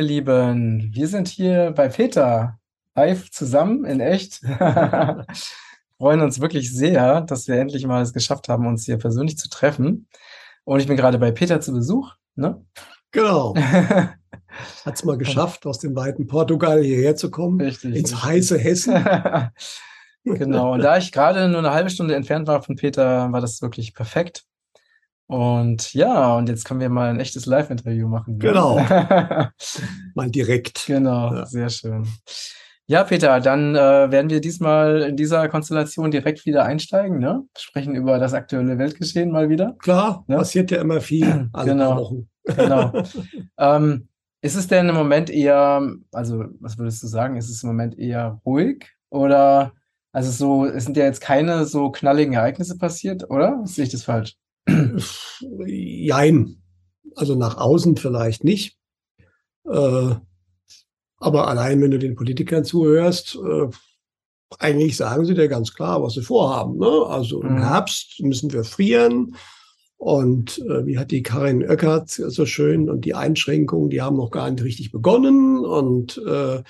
ihr Lieben. Wir sind hier bei Peter live zusammen in echt. Freuen uns wirklich sehr, dass wir endlich mal es geschafft haben, uns hier persönlich zu treffen. Und ich bin gerade bei Peter zu Besuch. Ne? Genau. Hat es mal geschafft, aus dem weiten Portugal hierher zu kommen. Richtig. Ins heiße Hessen. genau. Und da ich gerade nur eine halbe Stunde entfernt war von Peter, war das wirklich perfekt. Und ja, und jetzt können wir mal ein echtes Live-Interview machen. Ne? Genau. mal direkt. Genau, ja. sehr schön. Ja, Peter, dann äh, werden wir diesmal in dieser Konstellation direkt wieder einsteigen, ne? Sprechen über das aktuelle Weltgeschehen mal wieder. Klar, ne? passiert ja immer viel alle genau. Wochen. genau. ähm, ist es denn im Moment eher, also was würdest du sagen, ist es im Moment eher ruhig oder also so, es sind ja jetzt keine so knalligen Ereignisse passiert, oder? Sehe ich das falsch? Jein. Also nach außen vielleicht nicht. Äh, aber allein, wenn du den Politikern zuhörst, äh, eigentlich sagen sie dir ganz klar, was sie vorhaben. Ne? Also im mhm. Herbst müssen wir frieren. Und äh, wie hat die Karin Oeckert so schön und die Einschränkungen, die haben noch gar nicht richtig begonnen. Und äh,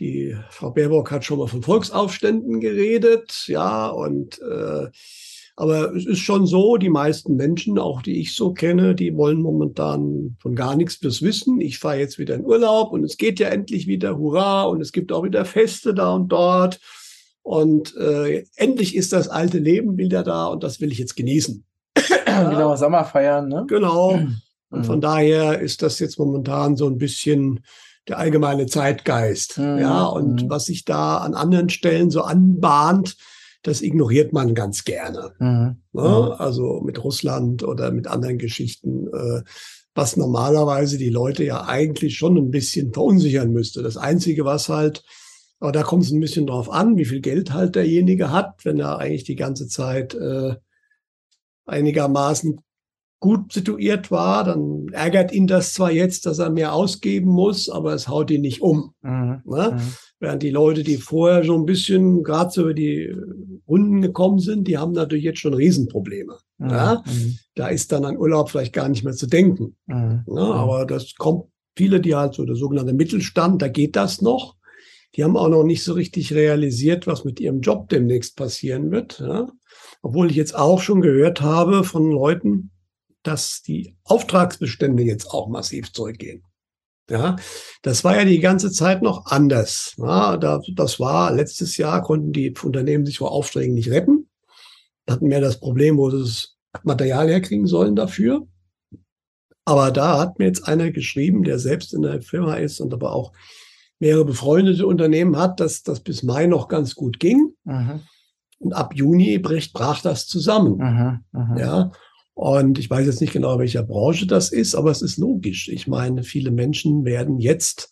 die Frau Baerbock hat schon mal von Volksaufständen geredet, ja, und äh, aber es ist schon so, die meisten Menschen, auch die ich so kenne, die wollen momentan von gar nichts bis wissen. Ich fahre jetzt wieder in Urlaub und es geht ja endlich wieder, hurra, und es gibt auch wieder Feste da und dort. Und äh, endlich ist das alte Leben wieder da und das will ich jetzt genießen. Genau, Sommer feiern, ne? Genau. Und von mhm. daher ist das jetzt momentan so ein bisschen der allgemeine Zeitgeist. Mhm. Ja, und mhm. was sich da an anderen Stellen so anbahnt, das ignoriert man ganz gerne. Mhm. Ne? Mhm. Also mit Russland oder mit anderen Geschichten, äh, was normalerweise die Leute ja eigentlich schon ein bisschen verunsichern müsste. Das Einzige, was halt, aber da kommt es ein bisschen drauf an, wie viel Geld halt derjenige hat, wenn er eigentlich die ganze Zeit äh, einigermaßen gut situiert war, dann ärgert ihn das zwar jetzt, dass er mehr ausgeben muss, aber es haut ihn nicht um. Mhm. Ne? Mhm. Während die Leute, die vorher schon ein bisschen gerade so über die Runden gekommen sind, die haben natürlich jetzt schon Riesenprobleme. Mhm. Mhm. Da ist dann an Urlaub vielleicht gar nicht mehr zu denken. Mhm. Mhm. aber das kommt viele, die halt so der sogenannte Mittelstand, da geht das noch. Die haben auch noch nicht so richtig realisiert, was mit ihrem Job demnächst passieren wird. Ja? Obwohl ich jetzt auch schon gehört habe von Leuten, dass die Auftragsbestände jetzt auch massiv zurückgehen. Ja, das war ja die ganze Zeit noch anders. Ja, da, das war letztes Jahr konnten die Unternehmen sich vor Aufträgen nicht retten. Hatten mehr das Problem, wo sie das Material herkriegen sollen dafür. Aber da hat mir jetzt einer geschrieben, der selbst in der Firma ist und aber auch mehrere befreundete Unternehmen hat, dass das bis Mai noch ganz gut ging. Mhm. Und ab Juni bricht, brach das zusammen. Mhm, mh. Ja. Und ich weiß jetzt nicht genau, welcher Branche das ist, aber es ist logisch. Ich meine, viele Menschen werden jetzt,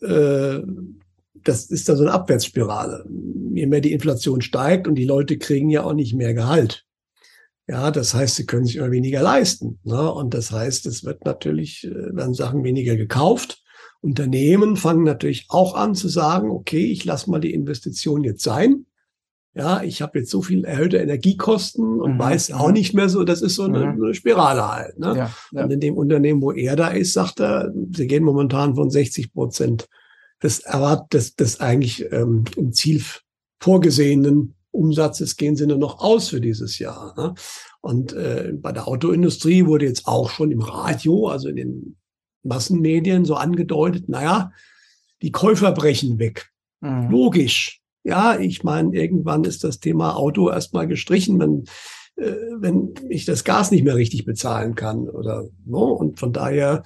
äh, das ist da so eine Abwärtsspirale. Je mehr die Inflation steigt und die Leute kriegen ja auch nicht mehr Gehalt. Ja, das heißt, sie können sich immer weniger leisten. Ne? Und das heißt, es wird natürlich, äh, werden Sachen weniger gekauft. Unternehmen fangen natürlich auch an zu sagen, okay, ich lasse mal die Investition jetzt sein ja, ich habe jetzt so viel erhöhte Energiekosten und mhm. weiß auch mhm. nicht mehr so, das ist so eine, mhm. eine Spirale halt. Ne? Ja, ja. Und in dem Unternehmen, wo er da ist, sagt er, sie gehen momentan von 60 Prozent des erwartet, des, des eigentlich ähm, im Ziel vorgesehenen Umsatzes gehen sie nur noch aus für dieses Jahr. Ne? Und äh, bei der Autoindustrie wurde jetzt auch schon im Radio, also in den Massenmedien so angedeutet, naja, die Käufer brechen weg. Mhm. Logisch. Ja, ich meine, irgendwann ist das Thema Auto erstmal gestrichen, wenn, äh, wenn ich das Gas nicht mehr richtig bezahlen kann oder no? und von daher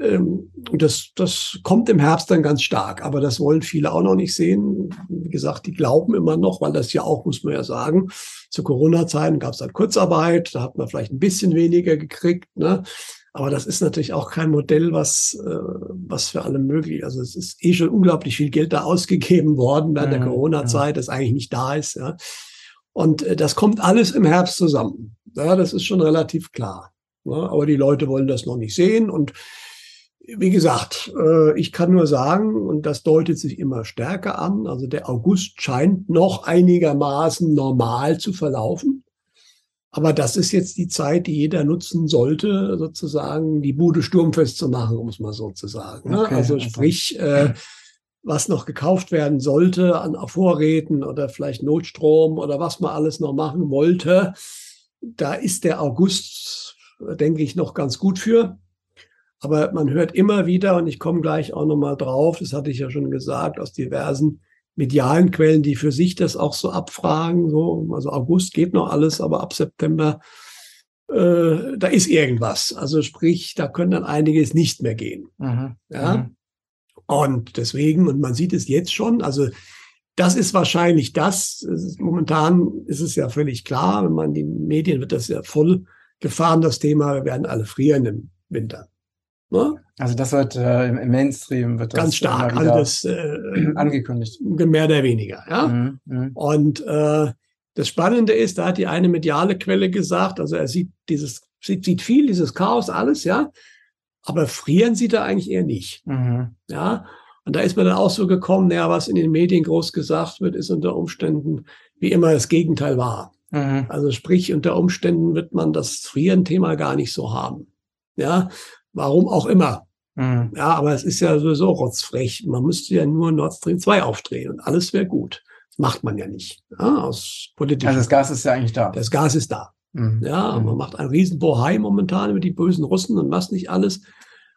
ähm, das, das kommt im Herbst dann ganz stark, aber das wollen viele auch noch nicht sehen. Wie gesagt, die glauben immer noch, weil das ja auch, muss man ja sagen, zu Corona-Zeiten gab es halt Kurzarbeit, da hat man vielleicht ein bisschen weniger gekriegt. Ne? Aber das ist natürlich auch kein Modell, was, äh, was für alle möglich. Also es ist eh schon unglaublich viel Geld da ausgegeben worden während mhm, der Corona-Zeit, das eigentlich nicht da ist. Ja. Und äh, das kommt alles im Herbst zusammen. Ja, das ist schon relativ klar. Ja, aber die Leute wollen das noch nicht sehen. Und wie gesagt, äh, ich kann nur sagen, und das deutet sich immer stärker an, also der August scheint noch einigermaßen normal zu verlaufen. Aber das ist jetzt die Zeit, die jeder nutzen sollte, sozusagen die Bude sturmfest zu machen, um es mal so zu sagen. Ne? Okay, also sprich, äh, was noch gekauft werden sollte an Vorräten oder vielleicht Notstrom oder was man alles noch machen wollte, da ist der August, denke ich, noch ganz gut für. Aber man hört immer wieder, und ich komme gleich auch nochmal drauf, das hatte ich ja schon gesagt, aus diversen medialen Quellen, die für sich das auch so abfragen. So, also August geht noch alles, aber ab September, äh, da ist irgendwas. Also sprich, da können dann einiges nicht mehr gehen. Mhm. Ja. Mhm. Und deswegen, und man sieht es jetzt schon, also das ist wahrscheinlich das. Ist, momentan ist es ja völlig klar, wenn man die Medien wird das ja voll gefahren, das Thema, wir werden alle frieren im Winter. Ne? Also das wird äh, im Mainstream wird das ganz stark alles äh, angekündigt. Mehr oder weniger, ja. Mhm, mh. Und äh, das Spannende ist, da hat die eine mediale Quelle gesagt, also er sieht dieses, sieht, sieht viel, dieses Chaos, alles, ja, aber frieren sieht er eigentlich eher nicht. Mhm. Ja. Und da ist mir dann auch so gekommen, naja, was in den Medien groß gesagt wird, ist unter Umständen wie immer das Gegenteil wahr. Mhm. Also sprich, unter Umständen wird man das Frieren-Thema gar nicht so haben. Ja, Warum auch immer. Mhm. Ja, aber es ist ja sowieso rotzfrech. Man müsste ja nur Nord Stream 2 aufdrehen und alles wäre gut. Das macht man ja nicht. Ja, aus politischen. Also das Gas ist ja eigentlich da. Das Gas ist da. Mhm. Ja, mhm. man macht einen riesen Bohai momentan über die bösen Russen und was nicht alles.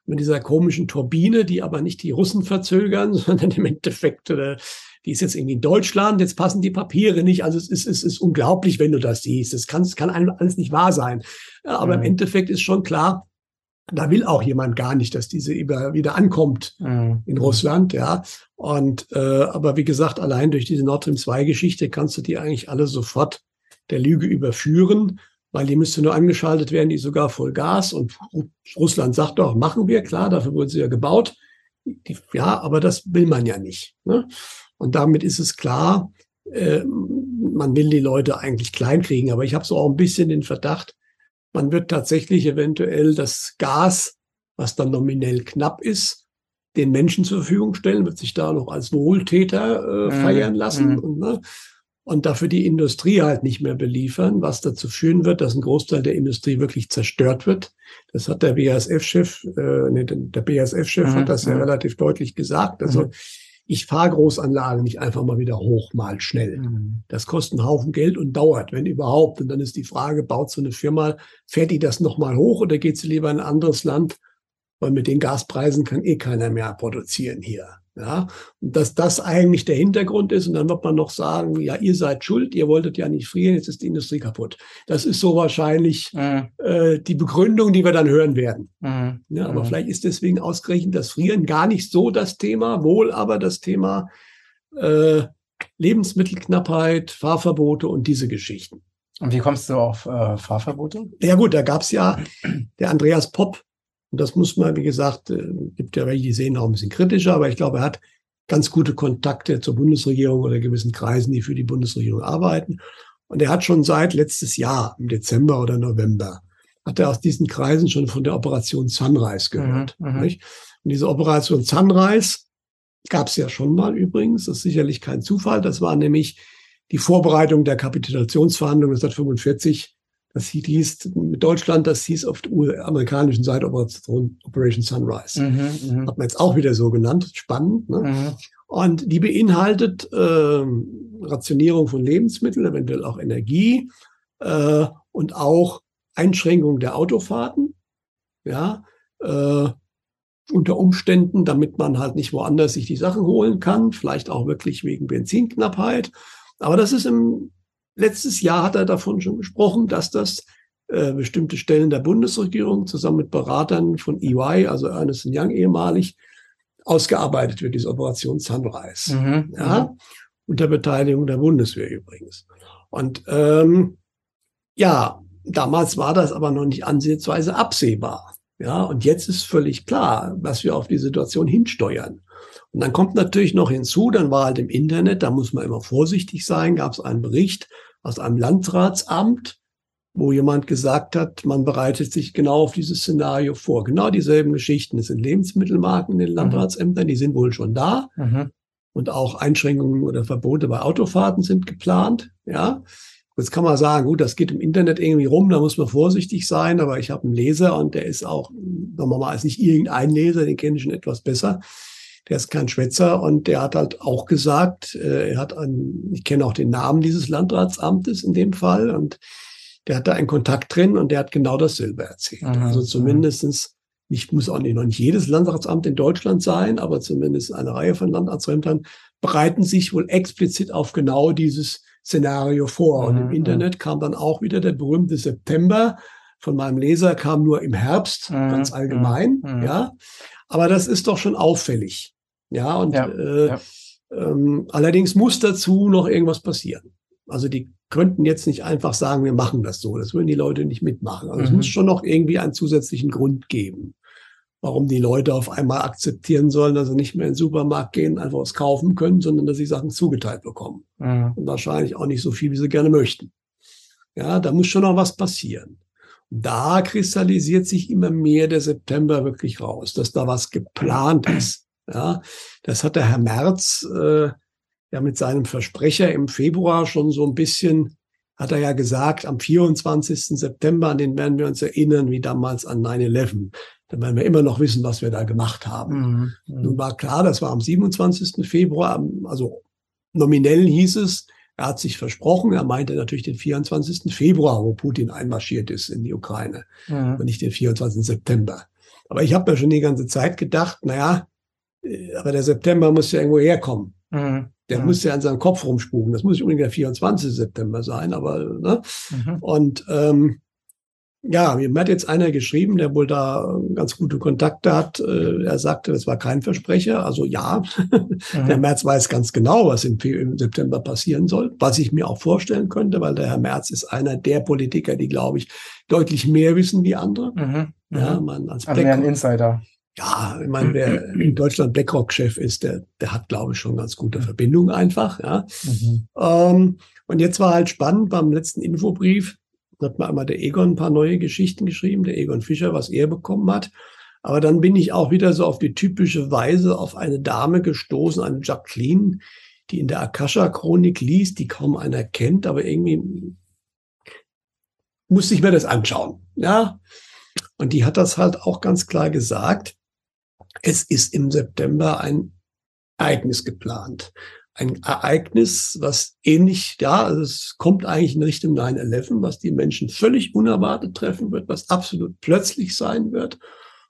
Mit dieser komischen Turbine, die aber nicht die Russen verzögern, sondern im Endeffekt, äh, die ist jetzt irgendwie in Deutschland, jetzt passen die Papiere nicht. Also es ist, es ist unglaublich, wenn du das siehst. Es kann, es kann alles nicht wahr sein. Ja, aber mhm. im Endeffekt ist schon klar, da will auch jemand gar nicht, dass diese über, wieder ankommt mhm. in Russland, ja. Und äh, aber wie gesagt, allein durch diese Nord Stream 2 Geschichte kannst du die eigentlich alle sofort der Lüge überführen, weil die müsste nur angeschaltet werden, die sogar voll Gas. Und Russland sagt doch, machen wir, klar, dafür wurden sie ja gebaut. Die, ja, aber das will man ja nicht. Ne? Und damit ist es klar, äh, man will die Leute eigentlich kleinkriegen. Aber ich habe so auch ein bisschen den Verdacht, man wird tatsächlich eventuell das Gas, was dann nominell knapp ist, den Menschen zur Verfügung stellen, wird sich da noch als Wohltäter äh, mhm. feiern lassen mhm. und, ne, und dafür die Industrie halt nicht mehr beliefern, was dazu führen wird, dass ein Großteil der Industrie wirklich zerstört wird. Das hat der BASF-Chef, äh, nee, der BASF-Chef mhm. hat das ja mhm. relativ deutlich gesagt. Also mhm ich fahre Großanlagen nicht einfach mal wieder hoch, mal schnell. Mhm. Das kostet einen Haufen Geld und dauert, wenn überhaupt. Und dann ist die Frage, baut so eine Firma, fährt die das nochmal hoch oder geht sie lieber in ein anderes Land? Weil mit den Gaspreisen kann eh keiner mehr produzieren hier. Ja, und dass das eigentlich der Hintergrund ist. Und dann wird man noch sagen, ja, ihr seid schuld, ihr wolltet ja nicht frieren, jetzt ist die Industrie kaputt. Das ist so wahrscheinlich mhm. äh, die Begründung, die wir dann hören werden. Mhm. Ja, aber mhm. vielleicht ist deswegen ausgerechnet das Frieren gar nicht so das Thema, wohl aber das Thema äh, Lebensmittelknappheit, Fahrverbote und diese Geschichten. Und wie kommst du auf äh, Fahrverbote? Ja gut, da gab es ja der Andreas Popp, und das muss man, wie gesagt, äh, gibt ja welche, die sehen auch ein bisschen kritischer, aber ich glaube, er hat ganz gute Kontakte zur Bundesregierung oder gewissen Kreisen, die für die Bundesregierung arbeiten. Und er hat schon seit letztes Jahr, im Dezember oder November, hat er aus diesen Kreisen schon von der Operation Sunrise gehört. Mhm, mhm. Und diese Operation Sunrise gab es ja schon mal übrigens, das ist sicherlich kein Zufall. Das war nämlich die Vorbereitung der Kapitulationsverhandlungen 1945 das hieß mit Deutschland, das hieß auf der amerikanischen Seite Operation, Operation Sunrise. Mhm, mh. Hat man jetzt auch wieder so genannt. Spannend. Ne? Mhm. Und die beinhaltet äh, Rationierung von Lebensmitteln, eventuell auch Energie äh, und auch Einschränkung der Autofahrten. Ja, äh, unter Umständen, damit man halt nicht woanders sich die Sachen holen kann, vielleicht auch wirklich wegen Benzinknappheit. Aber das ist im Letztes Jahr hat er davon schon gesprochen, dass das äh, bestimmte Stellen der Bundesregierung zusammen mit Beratern von EY, also Ernest Young ehemalig, ausgearbeitet wird, diese Operation Sunrise. Mhm, ja, mhm. unter Beteiligung der Bundeswehr übrigens. Und ähm, ja, damals war das aber noch nicht ansehensweise absehbar. Ja, und jetzt ist völlig klar, was wir auf die Situation hinsteuern. Und dann kommt natürlich noch hinzu, dann war halt im Internet, da muss man immer vorsichtig sein, gab es einen Bericht aus einem Landratsamt, wo jemand gesagt hat, man bereitet sich genau auf dieses Szenario vor. Genau dieselben Geschichten. Es sind Lebensmittelmarken in den mhm. Landratsämtern, die sind wohl schon da. Mhm. Und auch Einschränkungen oder Verbote bei Autofahrten sind geplant. Ja. Jetzt kann man sagen, gut, das geht im Internet irgendwie rum, da muss man vorsichtig sein, aber ich habe einen Leser und der ist auch, sagen wir mal, ist nicht irgendein Leser, den kenne ich schon etwas besser. Der ist kein Schwätzer und der hat halt auch gesagt, äh, er hat einen, ich kenne auch den Namen dieses Landratsamtes in dem Fall und der hat da einen Kontakt drin und der hat genau dasselbe erzählt. Mhm. Also zumindestens nicht, muss auch nicht, noch nicht jedes Landratsamt in Deutschland sein, aber zumindest eine Reihe von Landratsämtern bereiten sich wohl explizit auf genau dieses Szenario vor. Und im mhm. Internet kam dann auch wieder der berühmte September. Von meinem Leser kam nur im Herbst, mhm. ganz allgemein, mhm. ja. Aber das ist doch schon auffällig. Ja, und ja, äh, ja. Ähm, allerdings muss dazu noch irgendwas passieren. Also die könnten jetzt nicht einfach sagen, wir machen das so. Das würden die Leute nicht mitmachen. Also mhm. es muss schon noch irgendwie einen zusätzlichen Grund geben warum die Leute auf einmal akzeptieren sollen, dass sie nicht mehr in den Supermarkt gehen, einfach was kaufen können, sondern dass sie Sachen zugeteilt bekommen. Mhm. Und wahrscheinlich auch nicht so viel, wie sie gerne möchten. Ja, da muss schon noch was passieren. Da kristallisiert sich immer mehr der September wirklich raus, dass da was geplant ist. Ja, das hat der Herr Merz äh, ja mit seinem Versprecher im Februar schon so ein bisschen, hat er ja gesagt, am 24. September, an den werden wir uns erinnern, wie damals an 9-11 dann werden wir immer noch wissen, was wir da gemacht haben. Mhm. Nun war klar, das war am 27. Februar, also nominell hieß es, er hat sich versprochen, er meinte natürlich den 24. Februar, wo Putin einmarschiert ist in die Ukraine mhm. und nicht den 24. September. Aber ich habe mir schon die ganze Zeit gedacht, naja, aber der September muss ja irgendwo herkommen. Mhm. Der mhm. muss ja an seinem Kopf rumspuken. Das muss nicht unbedingt der 24. September sein, aber ne? Mhm. Und ähm, ja, mir hat jetzt einer geschrieben, der wohl da ganz gute Kontakte hat. Äh, er sagte, das war kein Versprecher. Also ja, mhm. der Merz weiß ganz genau, was im, September passieren soll, was ich mir auch vorstellen könnte, weil der Herr Merz ist einer der Politiker, die, glaube ich, deutlich mehr wissen wie andere. Mhm. Ja, mhm. man als also mehr ein Insider. Ja, ich meine, wer in Deutschland BlackRock-Chef ist, der, der hat, glaube ich, schon ganz gute Verbindungen einfach. Ja. Mhm. Ähm, und jetzt war halt spannend beim letzten Infobrief, hat mir einmal der Egon ein paar neue Geschichten geschrieben, der Egon Fischer, was er bekommen hat. Aber dann bin ich auch wieder so auf die typische Weise auf eine Dame gestoßen, eine Jacqueline, die in der Akasha-Chronik liest, die kaum einer kennt, aber irgendwie musste ich mir das anschauen. Ja. Und die hat das halt auch ganz klar gesagt. Es ist im September ein Ereignis geplant ein Ereignis, was ähnlich, ja, also es kommt eigentlich in Richtung 9-11, was die Menschen völlig unerwartet treffen wird, was absolut plötzlich sein wird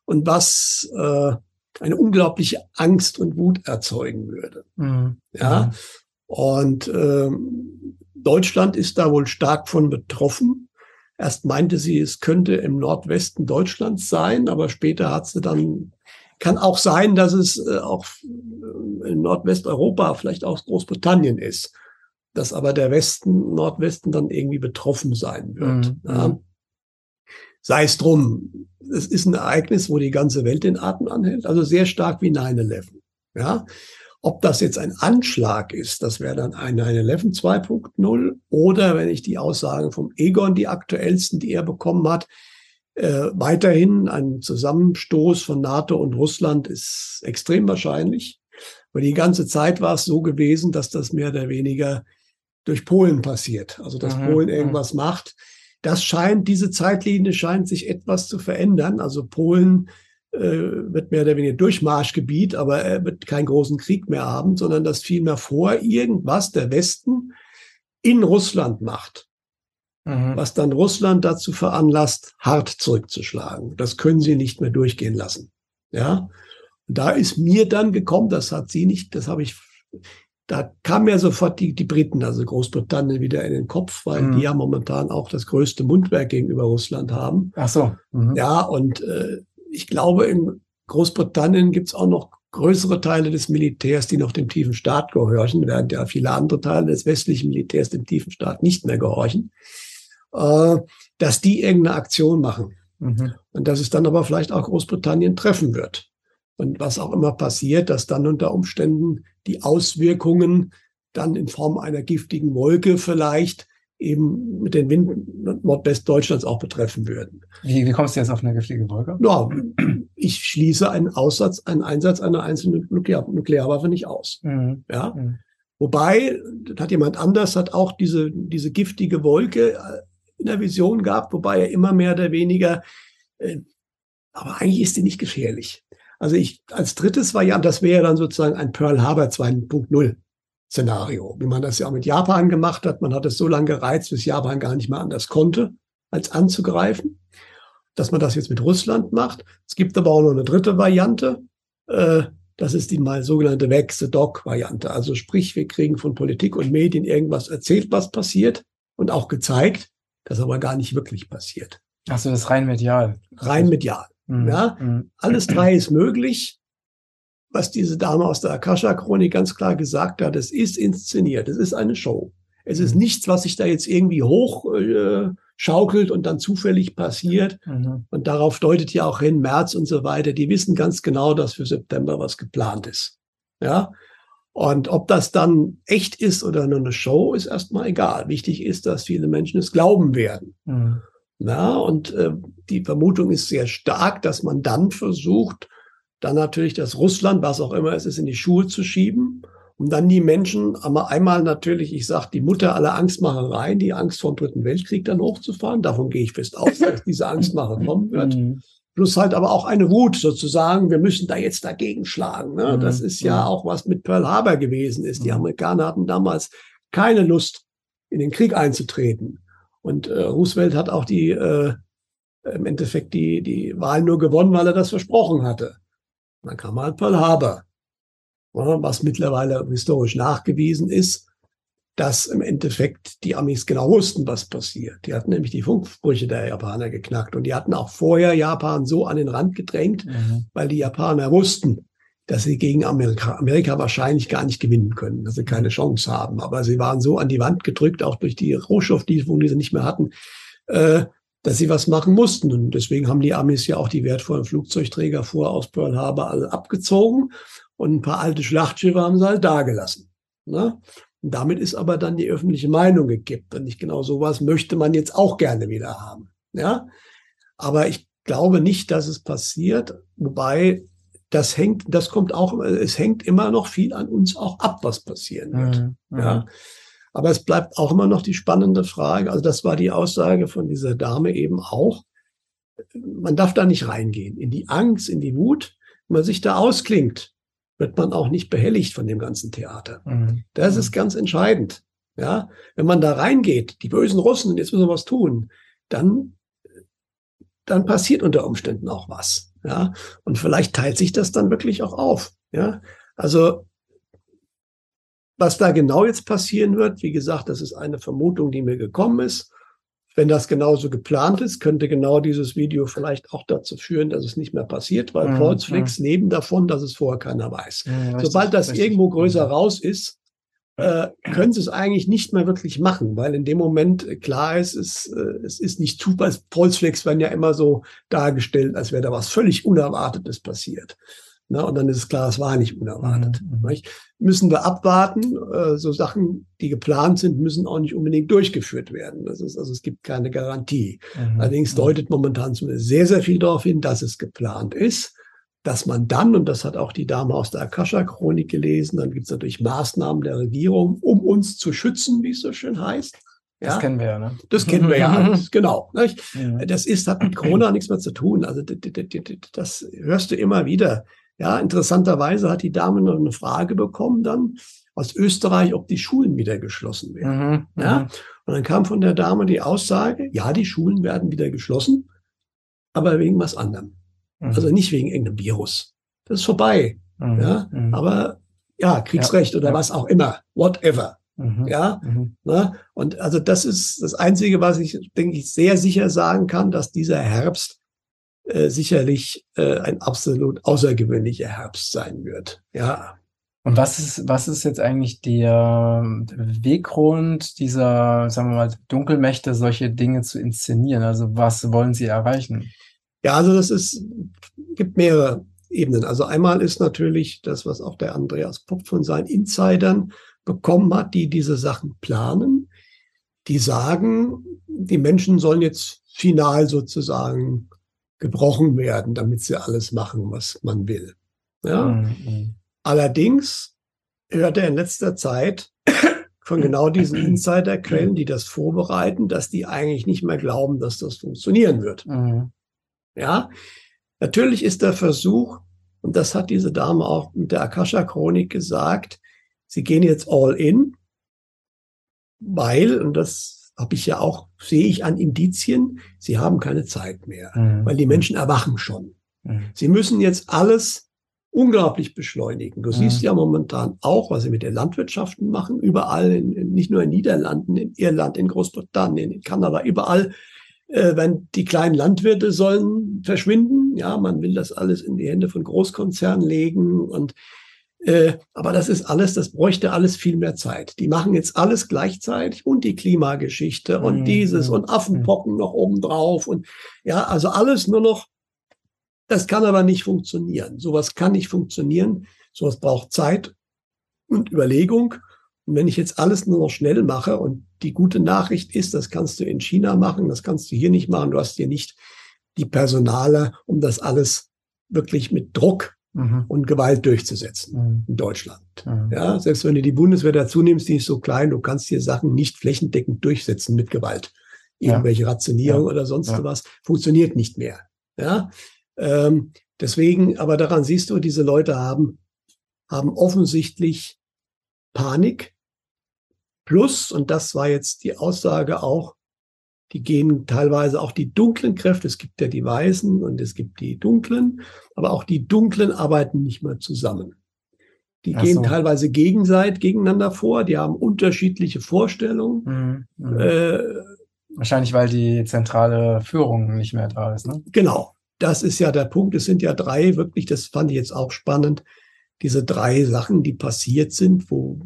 und was äh, eine unglaubliche Angst und Wut erzeugen würde. Mhm. Ja, und ähm, Deutschland ist da wohl stark von betroffen. Erst meinte sie, es könnte im Nordwesten Deutschlands sein, aber später hat sie dann kann auch sein, dass es äh, auch äh, in Nordwesteuropa, vielleicht auch Großbritannien ist, dass aber der Westen, Nordwesten dann irgendwie betroffen sein wird. Mhm. Ja. Sei es drum, es ist ein Ereignis, wo die ganze Welt den Atem anhält, also sehr stark wie 9-11. Ja. Ob das jetzt ein Anschlag ist, das wäre dann ein 9-11 2.0 oder wenn ich die Aussagen vom Egon, die aktuellsten, die er bekommen hat, äh, weiterhin ein Zusammenstoß von NATO und Russland ist extrem wahrscheinlich. Aber die ganze Zeit war es so gewesen, dass das mehr oder weniger durch Polen passiert. Also dass mhm. Polen mhm. irgendwas macht. Das scheint, diese Zeitlinie scheint sich etwas zu verändern. Also Polen äh, wird mehr oder weniger Durchmarschgebiet, aber er wird keinen großen Krieg mehr haben, sondern dass vielmehr vor irgendwas der Westen in Russland macht mhm. was dann Russland dazu veranlasst, hart zurückzuschlagen. Das können sie nicht mehr durchgehen lassen. Ja, und da ist mir dann gekommen, das hat sie nicht, das habe ich, da kam mir sofort die, die Briten, also Großbritannien, wieder in den Kopf, weil mhm. die ja momentan auch das größte Mundwerk gegenüber Russland haben. Ach so. Mhm. Ja, und äh, ich glaube, in Großbritannien gibt's auch noch größere Teile des Militärs, die noch dem tiefen Staat gehorchen, während ja viele andere Teile des westlichen Militärs dem tiefen Staat nicht mehr gehorchen äh, dass die irgendeine Aktion machen. Mhm. Und dass es dann aber vielleicht auch Großbritannien treffen wird. Und was auch immer passiert, dass dann unter Umständen die Auswirkungen dann in Form einer giftigen Wolke vielleicht eben mit den Winden Nordwestdeutschlands auch betreffen würden. Wie, wie kommst du jetzt auf eine giftige Wolke? Ja, ich schließe einen Aussatz, einen Einsatz einer einzelnen Nuklear Nuklearwaffe nicht aus. Mhm. Ja. Mhm. Wobei, hat jemand anders, hat auch diese, diese giftige Wolke äh, in der Vision gehabt, wobei er immer mehr oder weniger, äh, aber eigentlich ist die nicht gefährlich. Also ich, als drittes Variante, das wäre dann sozusagen ein Pearl Harbor 2.0 Szenario, wie man das ja auch mit Japan gemacht hat. Man hat es so lange gereizt, bis Japan gar nicht mehr anders konnte, als anzugreifen, dass man das jetzt mit Russland macht. Es gibt aber auch noch eine dritte Variante. Äh, das ist die mal sogenannte Wax the Dog Variante. Also sprich, wir kriegen von Politik und Medien irgendwas erzählt, was passiert und auch gezeigt, das aber gar nicht wirklich passiert. Achso, das ist rein medial. Rein medial. Mhm. Ja, mhm. alles drei ist möglich. Was diese Dame aus der Akasha-Chronik ganz klar gesagt hat, es ist inszeniert, es ist eine Show. Es ist mhm. nichts, was sich da jetzt irgendwie hoch äh, schaukelt und dann zufällig passiert. Mhm. Und darauf deutet ja auch hin, März und so weiter. Die wissen ganz genau, dass für September was geplant ist. Ja. Und ob das dann echt ist oder nur eine Show, ist erstmal egal. Wichtig ist, dass viele Menschen es glauben werden. Mhm. Na, und äh, die Vermutung ist sehr stark, dass man dann versucht, dann natürlich das Russland, was auch immer es ist, in die Schuhe zu schieben und dann die Menschen aber einmal natürlich, ich sage, die Mutter aller Angstmachereien, die Angst vor dem Dritten Weltkrieg dann hochzufahren. Davon gehe ich fest aus, dass diese Angstmache kommen wird. Mhm. Plus halt aber auch eine Wut sozusagen, wir müssen da jetzt dagegen schlagen. Ne? Mhm. Das ist ja mhm. auch was mit Pearl Harbor gewesen ist. Die Amerikaner hatten damals keine Lust, in den Krieg einzutreten. Und äh, Roosevelt hat auch die, äh, im Endeffekt die, die Wahl nur gewonnen, weil er das versprochen hatte. dann kam halt Pearl Harbor was mittlerweile historisch nachgewiesen ist, dass im Endeffekt die Amis genau wussten, was passiert. Die hatten nämlich die Funksprüche der Japaner geknackt und die hatten auch vorher Japan so an den Rand gedrängt, mhm. weil die Japaner wussten, dass sie gegen Amerika, Amerika wahrscheinlich gar nicht gewinnen können, dass sie keine Chance haben. Aber sie waren so an die Wand gedrückt, auch durch die Rohstofflieferung, die sie nicht mehr hatten, äh, dass sie was machen mussten. Und deswegen haben die Amis ja auch die wertvollen Flugzeugträger vor aus Pearl Harbor alle abgezogen und ein paar alte Schlachtschiffe haben sie halt dagelassen. Ne? Und damit ist aber dann die öffentliche Meinung gekippt. Und nicht genau sowas möchte man jetzt auch gerne wieder haben. Ja? Aber ich glaube nicht, dass es passiert. Wobei das hängt, das kommt auch, es hängt immer noch viel an uns auch ab, was passieren wird. Mhm, mhm. ja. Aber es bleibt auch immer noch die spannende Frage. Also das war die Aussage von dieser Dame eben auch. Man darf da nicht reingehen in die Angst, in die Wut. Wenn man sich da ausklingt, wird man auch nicht behelligt von dem ganzen Theater. Mhm. Das ist ganz entscheidend. Ja, wenn man da reingeht, die bösen Russen, jetzt müssen wir was tun, dann, dann passiert unter Umständen auch was. Ja, und vielleicht teilt sich das dann wirklich auch auf. Ja, also, was da genau jetzt passieren wird, wie gesagt, das ist eine Vermutung, die mir gekommen ist. Wenn das genauso geplant ist, könnte genau dieses Video vielleicht auch dazu führen, dass es nicht mehr passiert, weil mhm. Kreuzflix mhm. leben davon, dass es vorher keiner weiß. Mhm, Sobald das richtig. irgendwo größer mhm. raus ist, äh, können sie es eigentlich nicht mehr wirklich machen, weil in dem Moment klar ist, es, äh, es ist nicht super. Kreuzflex werden ja immer so dargestellt, als wäre da was völlig Unerwartetes passiert. Na, und dann ist es klar, es war nicht unerwartet. Mhm. Nicht? Müssen wir abwarten. Äh, so Sachen, die geplant sind, müssen auch nicht unbedingt durchgeführt werden. Das ist, also es gibt keine Garantie. Mhm. Allerdings mhm. deutet momentan zumindest sehr, sehr viel darauf hin, dass es geplant ist, dass man dann, und das hat auch die Dame aus der Akasha-Chronik gelesen, dann gibt es natürlich Maßnahmen der Regierung, um uns zu schützen, wie es so schön heißt. Ja? Das kennen wir ja, ne? Das kennen wir ja alles, genau. Ja. Das ist, hat mit Corona nichts mehr zu tun. Also das hörst du immer wieder. Ja, interessanterweise hat die Dame noch eine Frage bekommen dann aus Österreich, ob die Schulen wieder geschlossen werden. Mhm, ja, mhm. und dann kam von der Dame die Aussage, ja, die Schulen werden wieder geschlossen, aber wegen was anderem. Mhm. Also nicht wegen irgendeinem Virus. Das ist vorbei. Mhm, ja, mhm. aber ja, Kriegsrecht ja, oder ja. was auch immer, whatever. Mhm, ja, ne? und also das ist das Einzige, was ich, denke ich, sehr sicher sagen kann, dass dieser Herbst äh, sicherlich äh, ein absolut außergewöhnlicher Herbst sein wird. Ja. Und was ist, was ist jetzt eigentlich der Weggrund dieser, sagen wir mal, Dunkelmächte, solche Dinge zu inszenieren? Also was wollen sie erreichen? Ja, also das ist, gibt mehrere Ebenen. Also einmal ist natürlich das, was auch der Andreas Popp von seinen Insidern bekommen hat, die diese Sachen planen. Die sagen, die Menschen sollen jetzt final sozusagen gebrochen werden, damit sie alles machen, was man will. Ja? Mhm. Allerdings hörte in letzter Zeit von genau diesen Insiderquellen, die das vorbereiten, dass die eigentlich nicht mehr glauben, dass das funktionieren wird. Mhm. Ja, natürlich ist der Versuch, und das hat diese Dame auch mit der Akasha-Chronik gesagt, sie gehen jetzt all in, weil, und das habe ich ja auch, sehe ich an Indizien, sie haben keine Zeit mehr, mhm. weil die Menschen erwachen schon. Mhm. Sie müssen jetzt alles unglaublich beschleunigen. Du mhm. siehst ja momentan auch, was sie mit den Landwirtschaften machen, überall, in, nicht nur in Niederlanden, in Irland, in Großbritannien, in Kanada, überall, äh, wenn die kleinen Landwirte sollen verschwinden. Ja, man will das alles in die Hände von Großkonzernen legen und äh, aber das ist alles, das bräuchte alles viel mehr Zeit. Die machen jetzt alles gleichzeitig und die Klimageschichte und mhm. dieses und Affenpocken mhm. noch obendrauf und ja, also alles nur noch das kann aber nicht funktionieren. Sowas kann nicht funktionieren. Sowas braucht Zeit und Überlegung. Und wenn ich jetzt alles nur noch schnell mache und die gute Nachricht ist, das kannst du in China machen, das kannst du hier nicht machen. Du hast hier nicht die Personale, um das alles wirklich mit Druck mhm. und Gewalt durchzusetzen mhm. in Deutschland. Mhm. Ja, selbst wenn du die Bundeswehr dazu nimmst, die ist so klein, du kannst hier Sachen nicht flächendeckend durchsetzen mit Gewalt. Irgendwelche ja. Rationierung ja. oder sonst ja. was funktioniert nicht mehr. Ja, ähm, deswegen, aber daran siehst du, diese Leute haben, haben offensichtlich Panik. Plus, und das war jetzt die Aussage auch, die gehen teilweise auch die dunklen Kräfte, es gibt ja die Weißen und es gibt die dunklen, aber auch die dunklen arbeiten nicht mehr zusammen. Die Ach gehen so. teilweise gegenseitig gegeneinander vor, die haben unterschiedliche Vorstellungen. Mhm, mh. äh, Wahrscheinlich, weil die zentrale Führung nicht mehr da ist. Ne? Genau, das ist ja der Punkt. Es sind ja drei, wirklich, das fand ich jetzt auch spannend, diese drei Sachen, die passiert sind, wo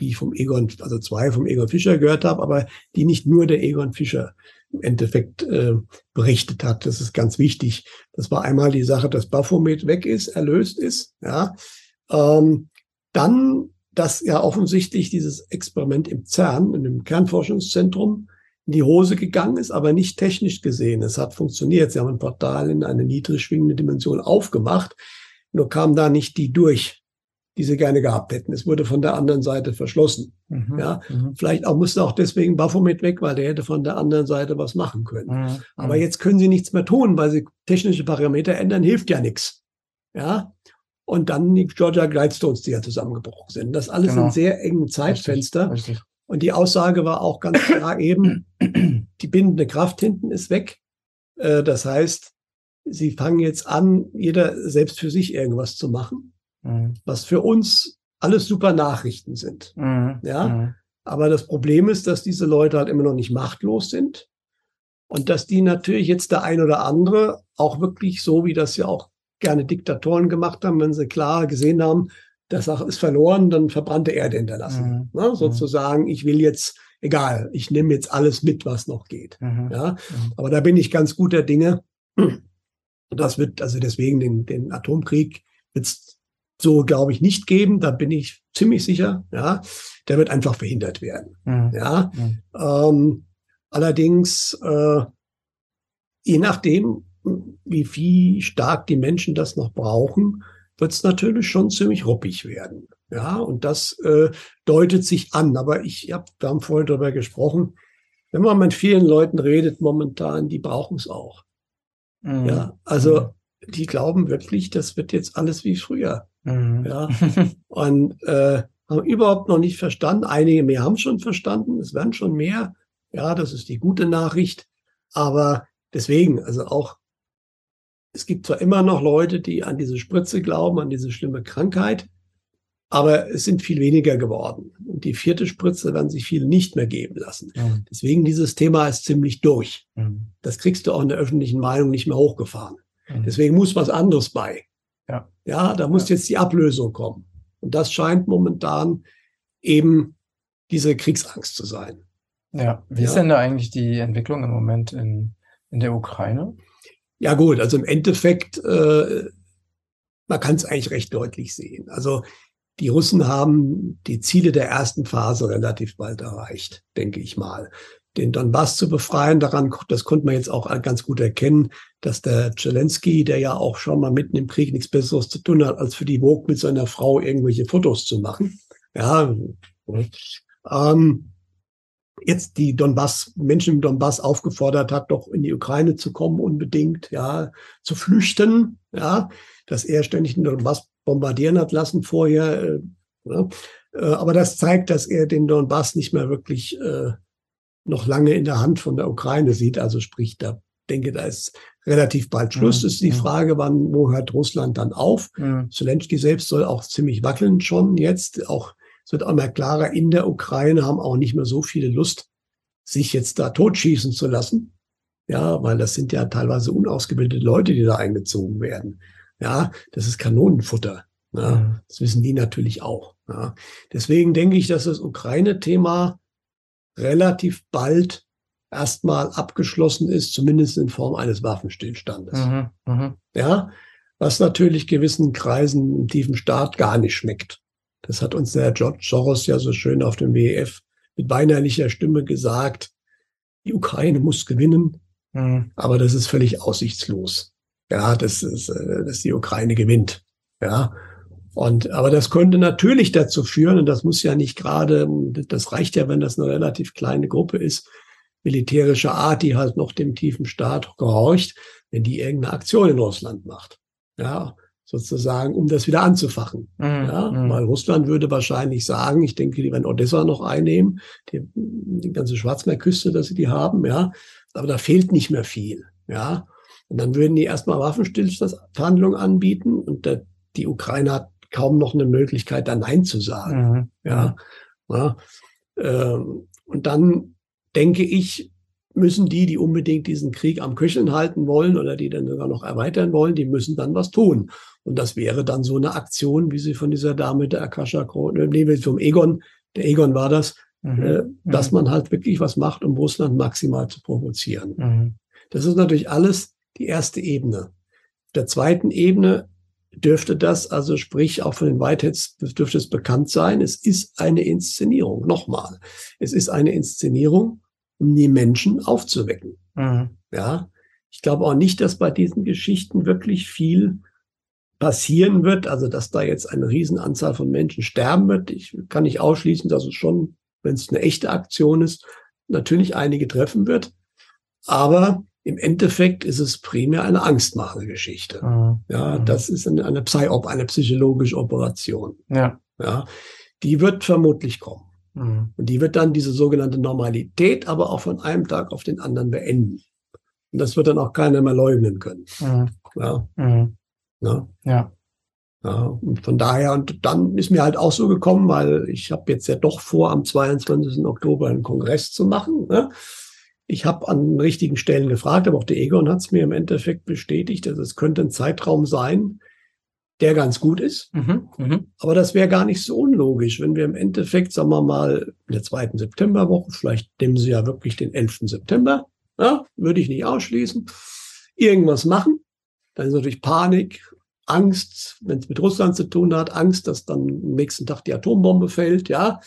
die ich vom Egon, also zwei vom Egon Fischer gehört habe, aber die nicht nur der Egon Fischer im Endeffekt äh, berichtet hat. Das ist ganz wichtig. Das war einmal die Sache, dass Baphomet weg ist, erlöst ist. Ja, ähm, dann, dass ja offensichtlich dieses Experiment im CERN, in dem Kernforschungszentrum, in die Hose gegangen ist, aber nicht technisch gesehen. Es hat funktioniert. Sie haben ein Portal in eine niedrig schwingende Dimension aufgemacht. Nur kam da nicht die durch, die sie gerne gehabt hätten. Es wurde von der anderen Seite verschlossen. Mhm, ja, mhm. vielleicht auch musste auch deswegen Baphomet weg, weil der hätte von der anderen Seite was machen können. Mhm, aber mhm. jetzt können sie nichts mehr tun, weil sie technische Parameter ändern, hilft ja nichts. Ja, und dann die Georgia Guidestones, die ja zusammengebrochen sind. Das alles genau. in sehr engen Zeitfenster. Richtig, richtig. Und die Aussage war auch ganz klar eben, die bindende Kraft hinten ist weg. Äh, das heißt, sie fangen jetzt an, jeder selbst für sich irgendwas zu machen, mhm. was für uns alles super Nachrichten sind. Mhm. Ja. Mhm. Aber das Problem ist, dass diese Leute halt immer noch nicht machtlos sind und dass die natürlich jetzt der ein oder andere auch wirklich so, wie das ja auch gerne Diktatoren gemacht haben, wenn sie klar gesehen haben, der Sache ist verloren, dann verbrannte Erde hinterlassen. Mhm. Ne? Mhm. Sozusagen, ich will jetzt, egal, ich nehme jetzt alles mit, was noch geht. Mhm. Ja? Aber da bin ich ganz guter Dinge. Das wird, also deswegen den, den Atomkrieg wird es so, glaube ich, nicht geben. Da bin ich ziemlich sicher. Ja, der wird einfach verhindert werden. Mhm. Ja, mhm. ähm, allerdings, äh, je nachdem, wie viel stark die Menschen das noch brauchen, wird es natürlich schon ziemlich ruppig werden. Ja, und das äh, deutet sich an. Aber ich hab, wir haben vorhin darüber gesprochen, wenn man mit vielen Leuten redet momentan, die brauchen es auch. Mhm. Ja, also mhm. die glauben wirklich, das wird jetzt alles wie früher. Mhm. Ja, und äh, haben überhaupt noch nicht verstanden. Einige mehr haben schon verstanden. Es werden schon mehr. Ja, das ist die gute Nachricht. Aber deswegen, also auch es gibt zwar immer noch Leute, die an diese Spritze glauben, an diese schlimme Krankheit, aber es sind viel weniger geworden. Und die vierte Spritze werden sich viele nicht mehr geben lassen. Mhm. Deswegen dieses Thema ist ziemlich durch. Mhm. Das kriegst du auch in der öffentlichen Meinung nicht mehr hochgefahren. Mhm. Deswegen muss was anderes bei. Ja, ja da muss ja. jetzt die Ablösung kommen. Und das scheint momentan eben diese Kriegsangst zu sein. Ja, wie ja. ist denn da eigentlich die Entwicklung im Moment in, in der Ukraine? Ja gut, also im Endeffekt, äh, man kann es eigentlich recht deutlich sehen. Also die Russen haben die Ziele der ersten Phase relativ bald erreicht, denke ich mal. Den Donbass zu befreien, daran, das konnte man jetzt auch ganz gut erkennen, dass der Zelensky, der ja auch schon mal mitten im Krieg nichts Besseres zu tun hat, als für die Vogue mit seiner Frau irgendwelche Fotos zu machen, Ja, ähm, jetzt die Donbass, Menschen im Donbass aufgefordert hat, doch in die Ukraine zu kommen, unbedingt, ja, zu flüchten, ja, dass er ständig den Donbass bombardieren hat lassen vorher. Äh, ja. Äh, aber das zeigt, dass er den Donbass nicht mehr wirklich äh, noch lange in der Hand von der Ukraine sieht. Also sprich, da denke, da ist relativ bald Schluss. Mhm. Ist die Frage, wann, wo hört Russland dann auf? Mhm. Zelensky selbst soll auch ziemlich wackeln schon jetzt. Auch es wird auch mal klarer, in der Ukraine haben auch nicht mehr so viele Lust, sich jetzt da totschießen zu lassen. Ja, weil das sind ja teilweise unausgebildete Leute, die da eingezogen werden. Ja, das ist Kanonenfutter. Ja, mhm. Das wissen die natürlich auch. Ja. Deswegen denke ich, dass das Ukraine-Thema relativ bald erstmal abgeschlossen ist, zumindest in Form eines Waffenstillstandes. Mhm, mh. Ja, was natürlich gewissen Kreisen im tiefen Staat gar nicht schmeckt. Das hat uns der George Soros ja so schön auf dem WEF mit weinerlicher Stimme gesagt. Die Ukraine muss gewinnen, mhm. aber das ist völlig aussichtslos. Ja, das ist, äh, dass die Ukraine gewinnt. Ja, und, aber das könnte natürlich dazu führen, und das muss ja nicht gerade, das reicht ja, wenn das eine relativ kleine Gruppe ist, militärischer Art, die halt noch dem tiefen Staat gehorcht, wenn die irgendeine Aktion in Russland macht. Ja, sozusagen, um das wieder anzufachen. Mhm. Ja, mhm. weil Russland würde wahrscheinlich sagen, ich denke, die werden Odessa noch einnehmen, die, die ganze Schwarzmeerküste, dass sie die haben, ja, aber da fehlt nicht mehr viel. Ja, und dann würden die erstmal Waffenstillstandsverhandlungen anbieten und der, die Ukraine hat kaum noch eine Möglichkeit, da Nein zu sagen. Mhm. Ja. ja. Ähm, und dann denke ich, müssen die, die unbedingt diesen Krieg am Köcheln halten wollen oder die dann sogar noch erweitern wollen, die müssen dann was tun. Und das wäre dann so eine Aktion, wie sie von dieser Dame der Akasha Krone, nee, vom Egon, der Egon war das, mhm. äh, dass mhm. man halt wirklich was macht, um Russland maximal zu provozieren. Mhm. Das ist natürlich alles die erste Ebene. Auf der zweiten Ebene dürfte das, also sprich auch von den Whiteheads dürfte es bekannt sein, es ist eine Inszenierung. Nochmal, es ist eine Inszenierung, um die Menschen aufzuwecken. Mhm. Ja, ich glaube auch nicht, dass bei diesen Geschichten wirklich viel passieren wird, also dass da jetzt eine Riesenanzahl von Menschen sterben wird. Ich kann nicht ausschließen, dass es schon, wenn es eine echte Aktion ist, natürlich einige treffen wird. Aber im Endeffekt ist es primär eine Angstmache-Geschichte. Mhm. Ja, mhm. das ist eine, eine Psy-Op, eine psychologische Operation. Ja. Ja, die wird vermutlich kommen. Mhm. Und die wird dann diese sogenannte Normalität aber auch von einem Tag auf den anderen beenden. Und das wird dann auch keiner mehr leugnen können. Mhm. Ja. Mhm. ja. Ja. Ja, und von daher, und dann ist mir halt auch so gekommen, weil ich habe jetzt ja doch vor, am 22. Oktober einen Kongress zu machen. Ne? Ich habe an richtigen Stellen gefragt, aber auch der Egon hat es mir im Endeffekt bestätigt, dass es könnte ein Zeitraum sein, der ganz gut ist. Mhm, mh. Aber das wäre gar nicht so unlogisch, wenn wir im Endeffekt, sagen wir mal, in der zweiten Septemberwoche, vielleicht nehmen Sie ja wirklich den 11. September, ja, würde ich nicht ausschließen, irgendwas machen. Dann ist natürlich Panik, Angst, wenn es mit Russland zu tun hat, Angst, dass dann am nächsten Tag die Atombombe fällt, ja.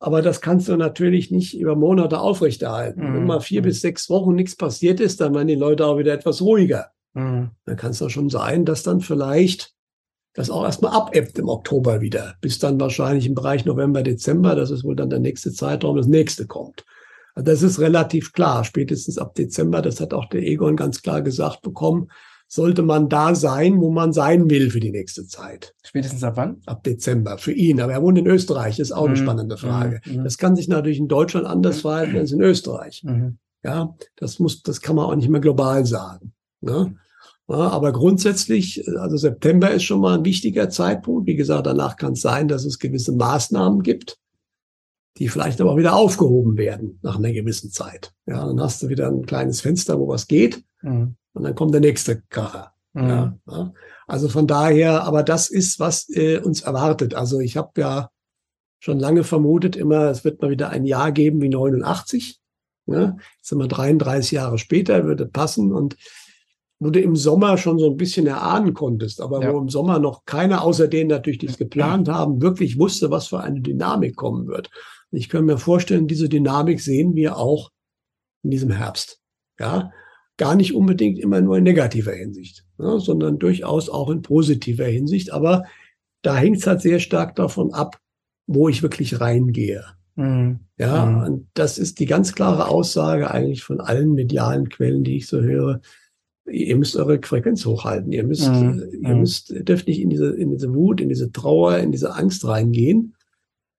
Aber das kannst du natürlich nicht über Monate aufrechterhalten. Mhm. Wenn mal vier mhm. bis sechs Wochen nichts passiert ist, dann werden die Leute auch wieder etwas ruhiger. Mhm. Dann kann es doch schon sein, dass dann vielleicht das auch erstmal abebbt im Oktober wieder, bis dann wahrscheinlich im Bereich November, Dezember, das ist wohl dann der nächste Zeitraum, das nächste kommt. Also das ist relativ klar, spätestens ab Dezember, das hat auch der Egon ganz klar gesagt bekommen, sollte man da sein, wo man sein will für die nächste Zeit. Spätestens ab wann? Ab Dezember für ihn. Aber er wohnt in Österreich, das ist auch eine mhm. spannende mhm. Frage. Mhm. Das kann sich natürlich in Deutschland anders mhm. verhalten als in Österreich. Mhm. Ja, das muss, das kann man auch nicht mehr global sagen. Ne? Ja, aber grundsätzlich, also September ist schon mal ein wichtiger Zeitpunkt. Wie gesagt, danach kann es sein, dass es gewisse Maßnahmen gibt, die vielleicht aber auch wieder aufgehoben werden nach einer gewissen Zeit. Ja, dann hast du wieder ein kleines Fenster, wo was geht. Mhm und dann kommt der nächste Kracher. Mhm. Ja, ja. Also von daher, aber das ist, was äh, uns erwartet. Also ich habe ja schon lange vermutet, immer, es wird mal wieder ein Jahr geben wie 89. Ne? Jetzt sind wir 33 Jahre später, würde passen. Und wo du im Sommer schon so ein bisschen erahnen konntest, aber ja. wo im Sommer noch keiner außer denen natürlich, die es geplant haben, wirklich wusste, was für eine Dynamik kommen wird. Und ich kann mir vorstellen, diese Dynamik sehen wir auch in diesem Herbst. Ja, gar nicht unbedingt immer nur in negativer Hinsicht, ja, sondern durchaus auch in positiver Hinsicht. Aber da hängt es halt sehr stark davon ab, wo ich wirklich reingehe. Mhm. Ja, mhm. und das ist die ganz klare Aussage eigentlich von allen medialen Quellen, die ich so höre. Ihr müsst eure Frequenz hochhalten. Ihr müsst, mhm. ihr mhm. müsst, dürft nicht in diese, in diese Wut, in diese Trauer, in diese Angst reingehen.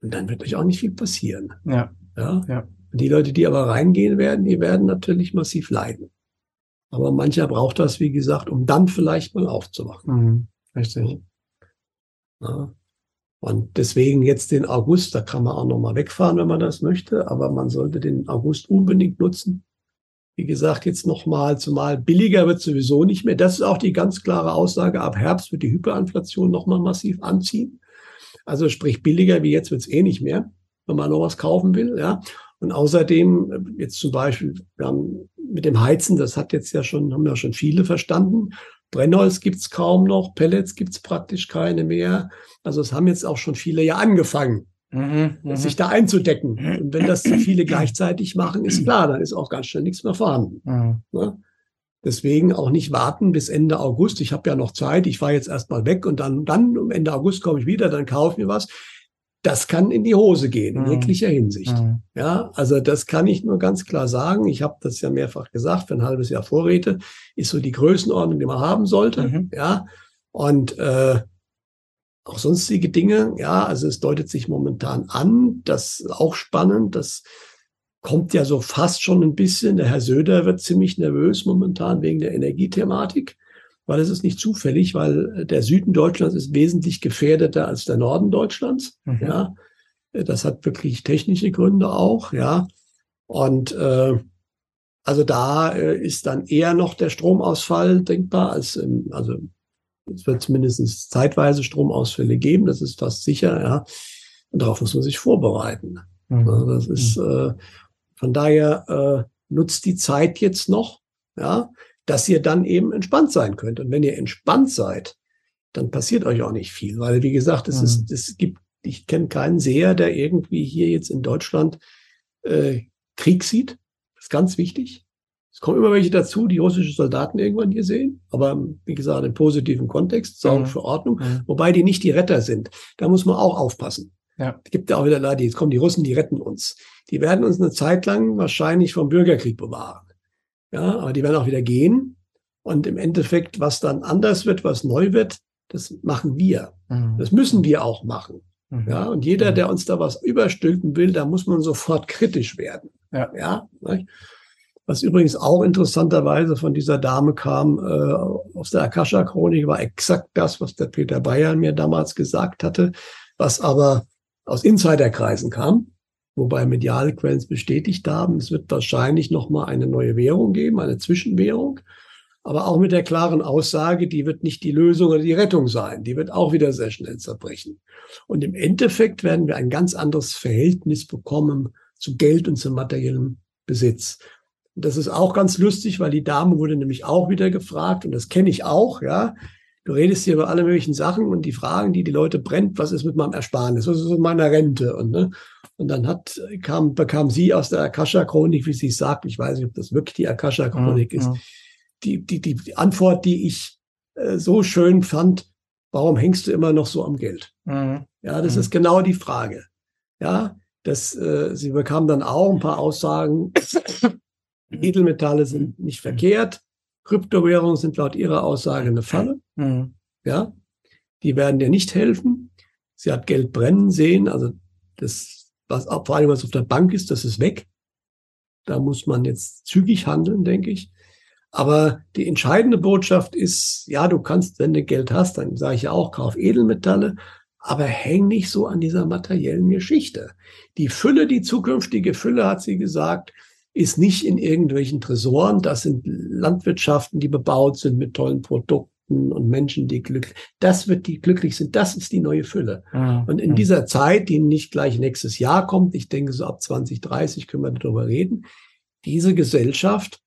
Und dann wird euch auch nicht viel passieren. Ja. Ja. ja. Die Leute, die aber reingehen werden, die werden natürlich massiv leiden. Aber mancher braucht das, wie gesagt, um dann vielleicht mal aufzuwachen. Mhm, richtig. Ja. Und deswegen jetzt den August, da kann man auch noch mal wegfahren, wenn man das möchte, aber man sollte den August unbedingt nutzen. Wie gesagt, jetzt noch mal, zumal billiger wird sowieso nicht mehr. Das ist auch die ganz klare Aussage. Ab Herbst wird die Hyperinflation noch mal massiv anziehen. Also sprich billiger wie jetzt wird es eh nicht mehr, wenn man noch was kaufen will. Ja. Und außerdem, jetzt zum Beispiel, wir haben mit dem Heizen, das hat jetzt ja schon, haben ja schon viele verstanden. Brennholz gibt's kaum noch, Pellets gibt's praktisch keine mehr. Also es haben jetzt auch schon viele ja angefangen, mhm, mhm. sich da einzudecken. Und wenn das zu viele gleichzeitig machen, ist klar, dann ist auch ganz schnell nichts mehr vorhanden. Mhm. Ne? Deswegen auch nicht warten bis Ende August. Ich habe ja noch Zeit. Ich fahre jetzt erstmal weg und dann, dann um Ende August komme ich wieder, dann kaufe ich mir was das kann in die Hose gehen, in mhm. jeglicher Hinsicht. Mhm. Ja, also das kann ich nur ganz klar sagen. Ich habe das ja mehrfach gesagt, für ein halbes Jahr Vorräte ist so die Größenordnung, die man haben sollte. Mhm. Ja, und äh, auch sonstige Dinge. Ja, also es deutet sich momentan an, das ist auch spannend, das kommt ja so fast schon ein bisschen. Der Herr Söder wird ziemlich nervös momentan wegen der Energiethematik weil es ist nicht zufällig, weil der Süden Deutschlands ist wesentlich gefährdeter als der Norden Deutschlands. Mhm. Ja, das hat wirklich technische Gründe auch. Ja, und äh, also da äh, ist dann eher noch der Stromausfall denkbar als im, also es wird zumindest zeitweise Stromausfälle geben, das ist fast sicher, ja. Und darauf muss man sich vorbereiten. Mhm. Ja, das ist mhm. äh, von daher äh, nutzt die Zeit jetzt noch, ja dass ihr dann eben entspannt sein könnt. Und wenn ihr entspannt seid, dann passiert euch auch nicht viel, weil wie gesagt, es mhm. ist, es gibt, ich kenne keinen Seher, der irgendwie hier jetzt in Deutschland äh, Krieg sieht. Das ist ganz wichtig. Es kommen immer welche dazu, die russische Soldaten irgendwann hier sehen, aber wie gesagt, im positiven Kontext, sorgen mhm. für Ordnung, mhm. wobei die nicht die Retter sind. Da muss man auch aufpassen. Ja. Es gibt ja auch wieder Leute, jetzt kommen die Russen, die retten uns. Die werden uns eine Zeit lang wahrscheinlich vom Bürgerkrieg bewahren. Ja, aber die werden auch wieder gehen. Und im Endeffekt, was dann anders wird, was neu wird, das machen wir. Mhm. Das müssen wir auch machen. Mhm. Ja, und jeder, mhm. der uns da was überstülpen will, da muss man sofort kritisch werden. Ja. ja ne? Was übrigens auch interessanterweise von dieser Dame kam, äh, aus der Akasha-Chronik, war exakt das, was der Peter Bayern mir damals gesagt hatte, was aber aus Insiderkreisen kam wobei mediale Quellen es bestätigt haben. Es wird wahrscheinlich nochmal eine neue Währung geben, eine Zwischenwährung, aber auch mit der klaren Aussage, die wird nicht die Lösung oder die Rettung sein. Die wird auch wieder sehr schnell zerbrechen. Und im Endeffekt werden wir ein ganz anderes Verhältnis bekommen zu Geld und zum materiellen Besitz. Und das ist auch ganz lustig, weil die Dame wurde nämlich auch wieder gefragt und das kenne ich auch, ja. Du redest hier über alle möglichen Sachen und die Fragen, die die Leute brennt, was ist mit meinem Ersparnis, was ist mit meiner Rente und ne? Und dann hat, kam, bekam sie aus der Akasha-Chronik, wie sie sagt, ich weiß nicht, ob das wirklich die Akasha-Chronik ja, ist, ja. Die, die, die Antwort, die ich äh, so schön fand, warum hängst du immer noch so am Geld? Mhm. Ja, das mhm. ist genau die Frage. Ja, das, äh, sie bekam dann auch ein paar Aussagen. Edelmetalle sind nicht verkehrt. Kryptowährungen sind laut ihrer Aussage eine Falle. Mhm. Ja, die werden dir nicht helfen. Sie hat Geld brennen sehen, also das was vor allem was auf der Bank ist, das ist weg. Da muss man jetzt zügig handeln, denke ich. Aber die entscheidende Botschaft ist, ja, du kannst, wenn du Geld hast, dann sage ich ja auch, kauf Edelmetalle, aber häng nicht so an dieser materiellen Geschichte. Die Fülle, die zukünftige Fülle, hat sie gesagt, ist nicht in irgendwelchen Tresoren. Das sind Landwirtschaften, die bebaut sind mit tollen Produkten und Menschen, die glücklich, das wird die glücklich sind, das ist die neue Fülle. Mhm. Und in dieser Zeit, die nicht gleich nächstes Jahr kommt, ich denke so ab 2030 können wir darüber reden, diese Gesellschaft,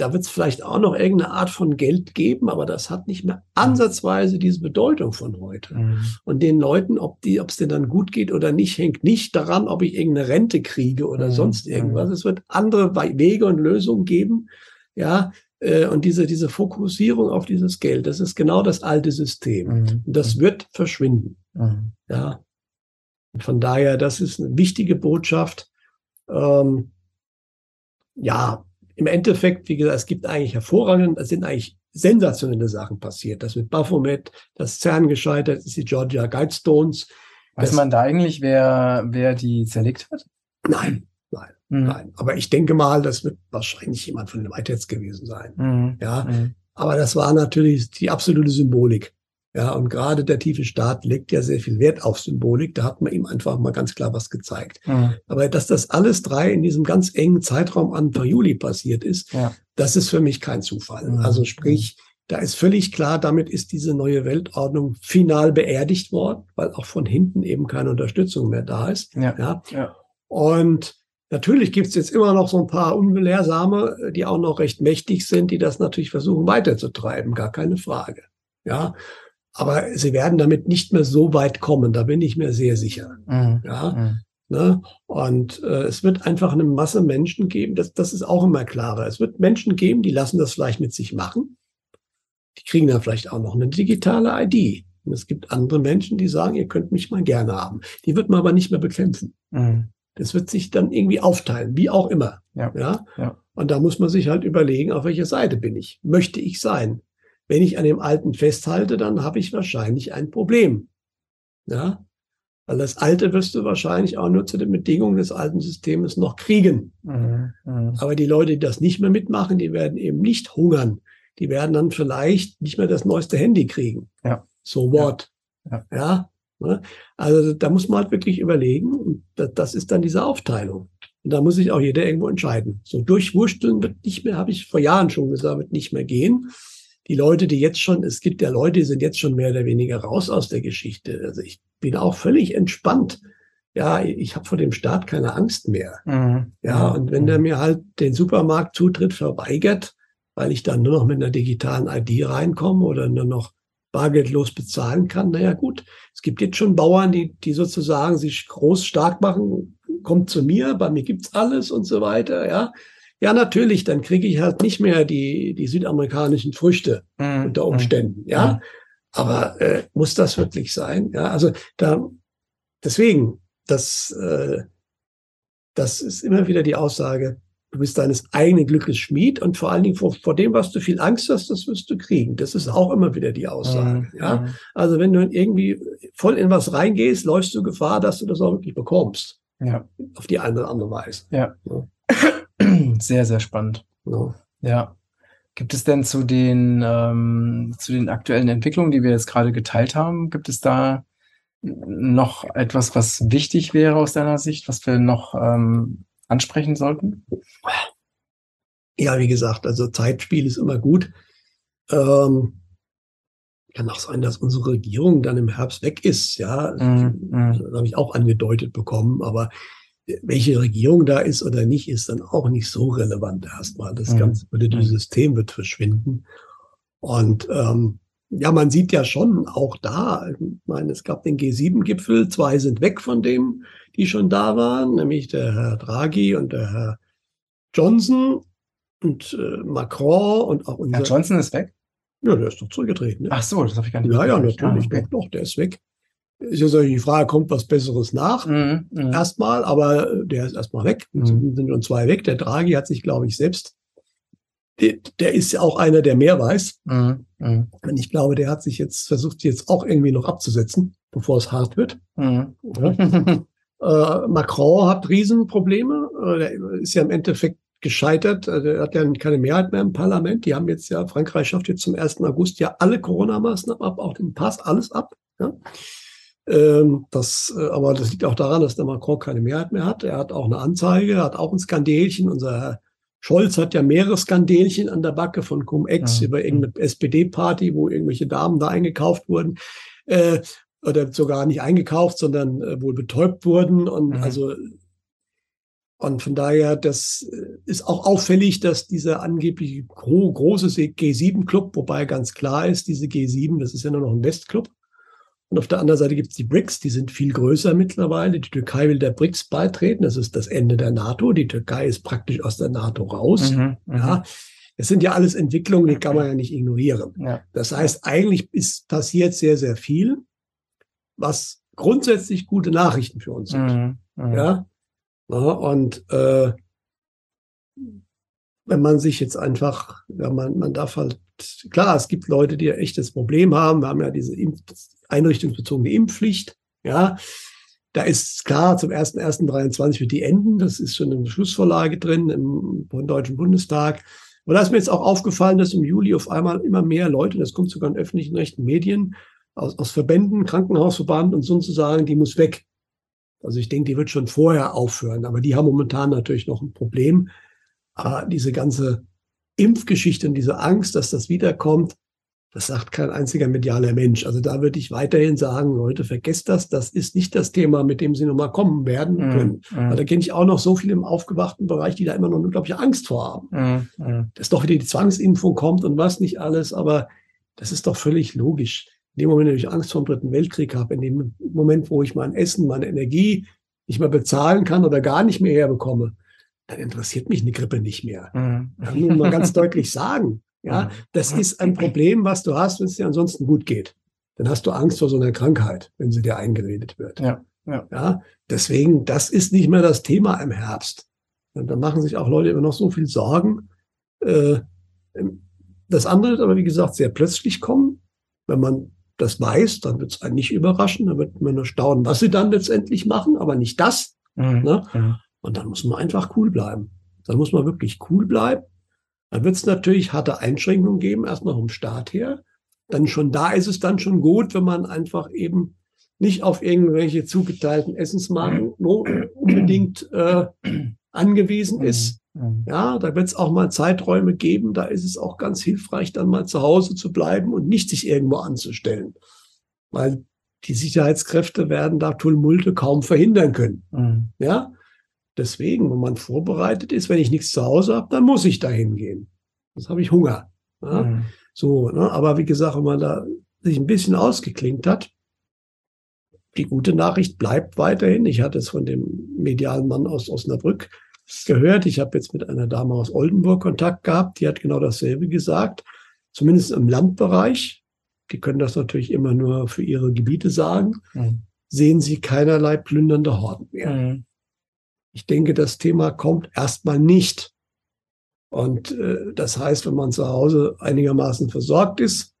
da wird es vielleicht auch noch irgendeine Art von Geld geben, aber das hat nicht mehr ansatzweise diese Bedeutung von heute. Mhm. Und den Leuten, ob die, ob es denen dann gut geht oder nicht, hängt nicht daran, ob ich irgendeine Rente kriege oder mhm. sonst irgendwas. Mhm. Es wird andere Wege und Lösungen geben, ja, äh, und diese, diese Fokussierung auf dieses Geld, das ist genau das alte System. Mhm. Und das wird verschwinden. Mhm. Ja. von daher, das ist eine wichtige Botschaft. Ähm, ja, im Endeffekt, wie gesagt, es gibt eigentlich hervorragende, es sind eigentlich sensationelle Sachen passiert. Das mit Baphomet, das CERN gescheitert, das ist die Georgia Guidestones. Weiß man da eigentlich, wer, wer die zerlegt hat? Nein, nein, mhm. nein. Aber ich denke mal, das wird wahrscheinlich jemand von den Whiteheads gewesen sein. Mhm. Ja, mhm. aber das war natürlich die absolute Symbolik. Ja, und gerade der tiefe Staat legt ja sehr viel Wert auf Symbolik. Da hat man ihm einfach mal ganz klar was gezeigt. Mhm. Aber dass das alles drei in diesem ganz engen Zeitraum Anfang Juli passiert ist, ja. das ist für mich kein Zufall. Mhm. Also sprich, da ist völlig klar, damit ist diese neue Weltordnung final beerdigt worden, weil auch von hinten eben keine Unterstützung mehr da ist. Ja. ja. ja. Und natürlich gibt es jetzt immer noch so ein paar Ungelehrsame, die auch noch recht mächtig sind, die das natürlich versuchen weiterzutreiben, gar keine Frage. Ja, aber sie werden damit nicht mehr so weit kommen, da bin ich mir sehr sicher. Mhm. Ja. Mhm. Ne? Und äh, es wird einfach eine Masse Menschen geben, das, das ist auch immer klarer. Es wird Menschen geben, die lassen das vielleicht mit sich machen. Die kriegen dann vielleicht auch noch eine digitale ID. Und es gibt andere Menschen, die sagen, ihr könnt mich mal gerne haben. Die wird man aber nicht mehr bekämpfen. Mhm. Das wird sich dann irgendwie aufteilen, wie auch immer. Ja. ja. Ja? Und da muss man sich halt überlegen, auf welcher Seite bin ich? Möchte ich sein? Wenn ich an dem Alten festhalte, dann habe ich wahrscheinlich ein Problem. Ja, weil das Alte wirst du wahrscheinlich auch nur zu den Bedingungen des alten Systems noch kriegen. Mhm, mh. Aber die Leute, die das nicht mehr mitmachen, die werden eben nicht hungern. Die werden dann vielleicht nicht mehr das neueste Handy kriegen. Ja. So what? Ja. ja. ja? Ne? Also da muss man halt wirklich überlegen. Und das, ist dann diese Aufteilung. Und da muss sich auch jeder irgendwo entscheiden. So durchwursteln wird nicht mehr, habe ich vor Jahren schon gesagt, wird nicht mehr gehen die Leute, die jetzt schon, es gibt ja Leute, die sind jetzt schon mehr oder weniger raus aus der Geschichte. Also ich bin auch völlig entspannt. Ja, ich habe vor dem Staat keine Angst mehr. Mhm. Ja, und wenn der mir halt den Supermarktzutritt verweigert, weil ich dann nur noch mit einer digitalen ID reinkomme oder nur noch bargeldlos bezahlen kann, naja gut, es gibt jetzt schon Bauern, die, die sozusagen sich groß stark machen, kommt zu mir, bei mir gibt's alles und so weiter, ja. Ja, natürlich, dann kriege ich halt nicht mehr die, die südamerikanischen Früchte mhm. unter Umständen, ja. Mhm. Aber äh, muss das wirklich sein? Ja, also da deswegen, das, äh, das ist immer wieder die Aussage, du bist deines eigenen Glückes Schmied und vor allen Dingen vor, vor dem, was du viel Angst hast, das wirst du kriegen. Das ist auch immer wieder die Aussage. Mhm. Ja, mhm. also wenn du irgendwie voll in was reingehst, läufst du Gefahr, dass du das auch wirklich bekommst. Ja. Auf die eine oder andere Weise. Ja. ja. Sehr, sehr spannend. Ja. ja. Gibt es denn zu den, ähm, zu den aktuellen Entwicklungen, die wir jetzt gerade geteilt haben, gibt es da noch etwas, was wichtig wäre aus deiner Sicht, was wir noch ähm, ansprechen sollten? Ja, wie gesagt, also Zeitspiel ist immer gut. Ähm, kann auch sein, dass unsere Regierung dann im Herbst weg ist. Ja, mm, mm. das habe ich auch angedeutet bekommen. Aber welche Regierung da ist oder nicht, ist dann auch nicht so relevant erstmal. Das mhm. ganze politische mhm. System wird verschwinden. Und ähm, ja, man sieht ja schon auch da, ich meine, es gab den G7-Gipfel, zwei sind weg von dem, die schon da waren, nämlich der Herr Draghi und der Herr Johnson und äh, Macron und auch unser. Herr Johnson ist weg? Ja, der ist doch zurückgetreten. Ne? Ach so, das habe ich gar nicht Ja, ja, natürlich, ah, okay. doch, doch, der ist weg ist jetzt die Frage, kommt was Besseres nach? Mhm, mh. Erstmal, aber der ist erstmal weg. Mhm. sind schon zwei weg. Der Draghi hat sich, glaube ich, selbst, der, der ist ja auch einer, der mehr weiß. Mhm, mh. Und ich glaube, der hat sich jetzt versucht, jetzt auch irgendwie noch abzusetzen, bevor es hart wird. Mhm. Ja. äh, Macron hat Riesenprobleme. Äh, der ist ja im Endeffekt gescheitert. Also er hat ja keine Mehrheit mehr im Parlament. Die haben jetzt ja, Frankreich schafft jetzt zum 1. August ja alle Corona-Maßnahmen ab, auch den Pass, alles ab. Ja. Ähm, das, äh, aber das liegt auch daran, dass der Macron keine Mehrheit mehr hat. Er hat auch eine Anzeige, er hat auch ein Skandelchen. Unser Herr Scholz hat ja mehrere Skandelchen an der Backe von Cum-Ex ja. über irgendeine SPD-Party, wo irgendwelche Damen da eingekauft wurden. Äh, oder sogar nicht eingekauft, sondern äh, wohl betäubt wurden. Und mhm. also und von daher, das äh, ist auch auffällig, dass dieser angeblich gro große G7-Club, wobei ganz klar ist, diese G7, das ist ja nur noch ein Westclub, und auf der anderen Seite gibt es die BRICS, die sind viel größer mittlerweile. Die Türkei will der BRICS beitreten. Das ist das Ende der NATO. Die Türkei ist praktisch aus der NATO raus. Mhm, mhm. ja. Das sind ja alles Entwicklungen, die kann man ja nicht ignorieren. Ja. Das heißt, eigentlich ist passiert sehr, sehr viel, was grundsätzlich gute Nachrichten für uns sind. Mhm. Mhm. Ja? ja? Und äh, wenn man sich jetzt einfach, ja, man, man darf halt, klar, es gibt Leute, die ein echtes Problem haben. Wir haben ja diese Impf einrichtungsbezogene Impfpflicht. Ja, da ist klar, zum 1.1.23 wird die enden. Das ist schon eine Schlussvorlage drin im, Deutschen Bundestag. Und da ist mir jetzt auch aufgefallen, dass im Juli auf einmal immer mehr Leute, das kommt sogar in öffentlichen rechten Medien, aus, aus Verbänden, Krankenhausverband und so zu sagen, die muss weg. Also ich denke, die wird schon vorher aufhören, aber die haben momentan natürlich noch ein Problem. Aber diese ganze Impfgeschichte und diese Angst, dass das wiederkommt, das sagt kein einziger medialer Mensch. Also da würde ich weiterhin sagen, Leute, vergesst das. Das ist nicht das Thema, mit dem Sie nochmal kommen werden mhm, können. Mm, mm. Da kenne ich auch noch so viele im aufgewachten Bereich, die da immer noch eine unglaubliche Angst vor haben. Mm, Dass doch wieder die Zwangsimpfung kommt und was nicht alles. Aber das ist doch völlig logisch. In dem Moment, wenn ich Angst vor dem Dritten Weltkrieg habe, in dem Moment, wo ich mein Essen, meine Energie nicht mehr bezahlen kann oder gar nicht mehr herbekomme, dann interessiert mich eine Grippe nicht mehr. Mhm. Kann nur mal ganz deutlich sagen. Ja, das ist ein Problem, was du hast, wenn es dir ansonsten gut geht. Dann hast du Angst vor so einer Krankheit, wenn sie dir eingeredet wird. Ja, ja. ja deswegen, das ist nicht mehr das Thema im Herbst. Und da machen sich auch Leute immer noch so viel Sorgen. Äh, das andere wird aber, wie gesagt, sehr plötzlich kommen. Wenn man das weiß, dann wird es einen nicht überraschen. Dann wird man nur staunen, was sie dann letztendlich machen, aber nicht das. Mhm. Ne? Und dann muss man einfach cool bleiben. Dann muss man wirklich cool bleiben. Dann wird es natürlich harte Einschränkungen geben, erstmal vom Staat her. Dann schon da ist es dann schon gut, wenn man einfach eben nicht auf irgendwelche zugeteilten Essensmarken unbedingt äh, angewiesen mhm. ist. Mhm. Ja, da wird es auch mal Zeiträume geben, da ist es auch ganz hilfreich, dann mal zu Hause zu bleiben und nicht sich irgendwo anzustellen. Weil die Sicherheitskräfte werden da Tummulte kaum verhindern können. Mhm. Ja, Deswegen, wenn man vorbereitet ist, wenn ich nichts zu Hause habe, dann muss ich dahin gehen. Sonst habe ich Hunger. Ja? Mhm. So, ne? aber wie gesagt, wenn man da sich ein bisschen ausgeklinkt hat, die gute Nachricht bleibt weiterhin. Ich hatte es von dem medialen Mann aus Osnabrück gehört. Ich habe jetzt mit einer Dame aus Oldenburg Kontakt gehabt, die hat genau dasselbe gesagt. Zumindest im Landbereich. Die können das natürlich immer nur für ihre Gebiete sagen. Mhm. Sehen sie keinerlei plündernde Horden mehr. Mhm. Ich denke, das Thema kommt erstmal nicht. Und äh, das heißt, wenn man zu Hause einigermaßen versorgt ist,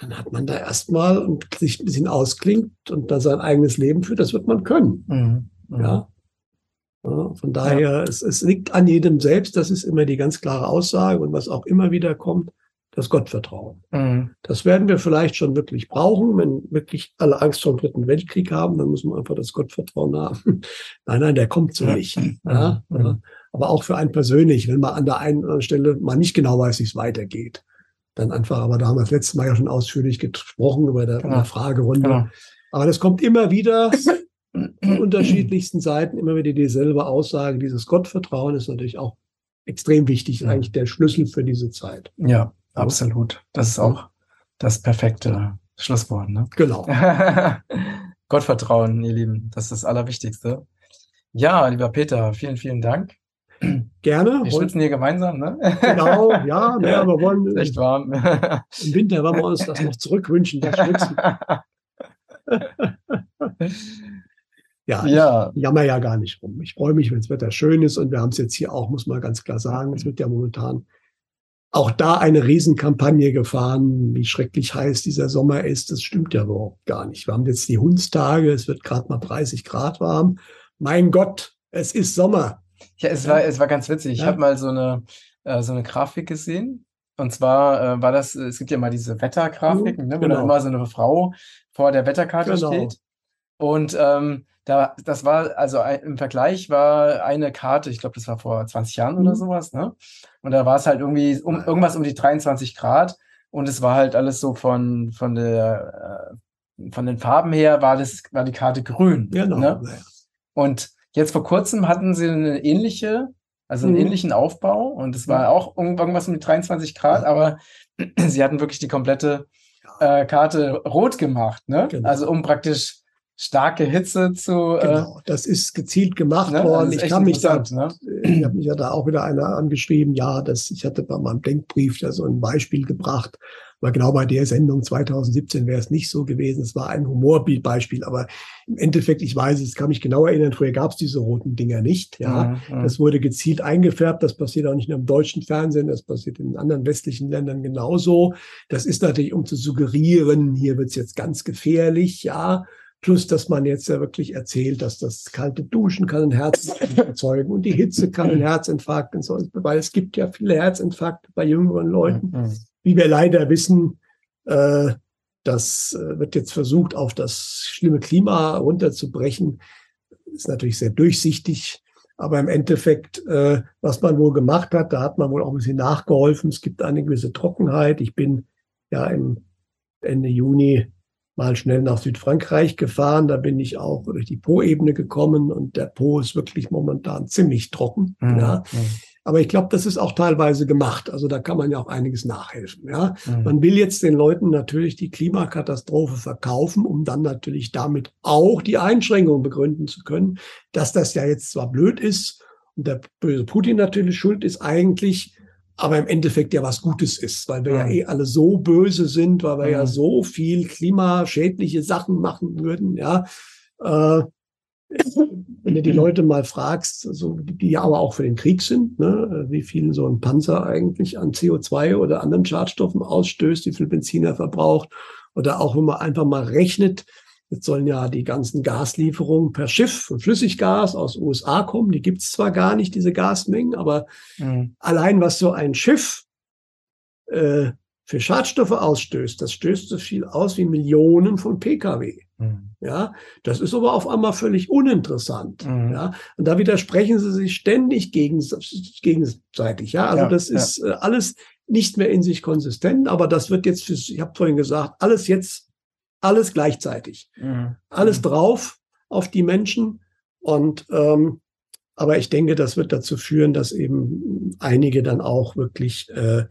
dann hat man da erstmal und sich ein bisschen ausklingt und da sein eigenes Leben führt, das wird man können. Mhm. Mhm. Ja? ja. Von daher, ja. es, es liegt an jedem selbst, das ist immer die ganz klare Aussage und was auch immer wieder kommt, das Gottvertrauen. Mhm. Das werden wir vielleicht schon wirklich brauchen, wenn wirklich alle Angst vor dem Dritten Weltkrieg haben, dann muss man einfach das Gottvertrauen haben. nein, nein, der kommt so nicht. Ja? Mhm. Ja? Aber auch für einen persönlich, wenn man an der einen Stelle mal nicht genau weiß, wie es weitergeht. Dann einfach, aber da haben wir das letzte Mal ja schon ausführlich gesprochen über der, genau. der Fragerunde. Genau. Aber das kommt immer wieder von unterschiedlichsten Seiten, immer wieder dieselbe Aussage. Dieses Gottvertrauen ist natürlich auch extrem wichtig, ja. eigentlich der Schlüssel für diese Zeit. Ja, Absolut. Das ist auch das perfekte Schlusswort. Ne? Genau. Gottvertrauen, ihr Lieben, das ist das Allerwichtigste. Ja, lieber Peter, vielen, vielen Dank. Gerne. Wir schwitzen hier gemeinsam, ne? Genau, ja, ne, aber wir wollen. Echt warm. Im Winter wollen wir uns das noch zurückwünschen, das Schwitzen. ja, ja. ich jammer ja gar nicht rum. Ich freue mich, wenn das Wetter schön ist und wir haben es jetzt hier auch, muss man ganz klar sagen, es wird ja momentan auch da eine Riesenkampagne gefahren, wie schrecklich heiß dieser Sommer ist. Das stimmt ja überhaupt gar nicht. Wir haben jetzt die Hundstage, es wird gerade mal 30 Grad warm. Mein Gott, es ist Sommer. Ja, es war, es war ganz witzig. Ich habe mal so eine, äh, so eine Grafik gesehen. Und zwar äh, war das, es gibt ja mal diese Wettergrafiken, ne, wo genau. dann immer so eine Frau vor der Wetterkarte genau. steht. Und ähm, da, das war, also im Vergleich war eine Karte, ich glaube, das war vor 20 Jahren mhm. oder sowas, ne? Und da war es halt irgendwie um irgendwas um die 23 Grad und es war halt alles so von, von der, äh, von den Farben her war das, war die Karte grün. Genau. Ne? Und jetzt vor kurzem hatten sie eine ähnliche, also einen mhm. ähnlichen Aufbau und es war auch irgendwas um die 23 Grad, aber sie hatten wirklich die komplette äh, Karte rot gemacht, ne? Genau. Also um praktisch starke Hitze zu. Äh, genau, das ist gezielt gemacht ne? worden. Ich kann mich da, ne? ich habe mich ja da auch wieder einer angeschrieben, ja, das, ich hatte bei meinem Denkbrief ja so ein Beispiel gebracht, Aber genau bei der Sendung 2017 wäre es nicht so gewesen. Es war ein Humorbeispiel, aber im Endeffekt, ich weiß es, kann mich genau erinnern, früher gab es diese roten Dinger nicht. Ja, mhm, mhm, das wurde gezielt eingefärbt. Das passiert auch nicht nur im deutschen Fernsehen, das passiert in anderen westlichen Ländern genauso. Das ist natürlich, um zu suggerieren, hier wird es jetzt ganz gefährlich, ja. Plus, dass man jetzt ja wirklich erzählt, dass das kalte Duschen kann einen Herzinfarkt erzeugen und die Hitze kann einen Herzinfarkt erzeugen, weil es gibt ja viele Herzinfarkte bei jüngeren Leuten. Mhm. Wie wir leider wissen, äh, das äh, wird jetzt versucht, auf das schlimme Klima runterzubrechen. Ist natürlich sehr durchsichtig. Aber im Endeffekt, äh, was man wohl gemacht hat, da hat man wohl auch ein bisschen nachgeholfen. Es gibt eine gewisse Trockenheit. Ich bin ja im Ende Juni mal schnell nach Südfrankreich gefahren. Da bin ich auch durch die Po-Ebene gekommen und der Po ist wirklich momentan ziemlich trocken. Mhm. Ja. Mhm. Aber ich glaube, das ist auch teilweise gemacht. Also da kann man ja auch einiges nachhelfen. Ja. Mhm. Man will jetzt den Leuten natürlich die Klimakatastrophe verkaufen, um dann natürlich damit auch die Einschränkungen begründen zu können, dass das ja jetzt zwar blöd ist und der böse Putin natürlich schuld ist eigentlich, aber im Endeffekt ja was Gutes ist, weil wir ja, ja mhm. eh alle so böse sind, weil wir ja, ja mhm. so viel klimaschädliche Sachen machen würden, ja. Äh, wenn du die Leute mal fragst, also die ja aber auch für den Krieg sind, ne, wie viel so ein Panzer eigentlich an CO2 oder anderen Schadstoffen ausstößt, wie viel Benzin er verbraucht, oder auch wenn man einfach mal rechnet, Jetzt sollen ja die ganzen Gaslieferungen per Schiff und Flüssiggas aus USA kommen. Die gibt es zwar gar nicht, diese Gasmengen, aber mhm. allein was so ein Schiff äh, für Schadstoffe ausstößt, das stößt so viel aus wie Millionen von Pkw. Mhm. Ja, das ist aber auf einmal völlig uninteressant. Mhm. Ja, und da widersprechen sie sich ständig gegenseitig. Ja, also ja, das ist ja. Äh, alles nicht mehr in sich konsistent, aber das wird jetzt für, ich habe vorhin gesagt, alles jetzt alles gleichzeitig. Mhm. Alles mhm. drauf auf die Menschen. Und ähm, aber ich denke, das wird dazu führen, dass eben einige dann auch wirklich äh,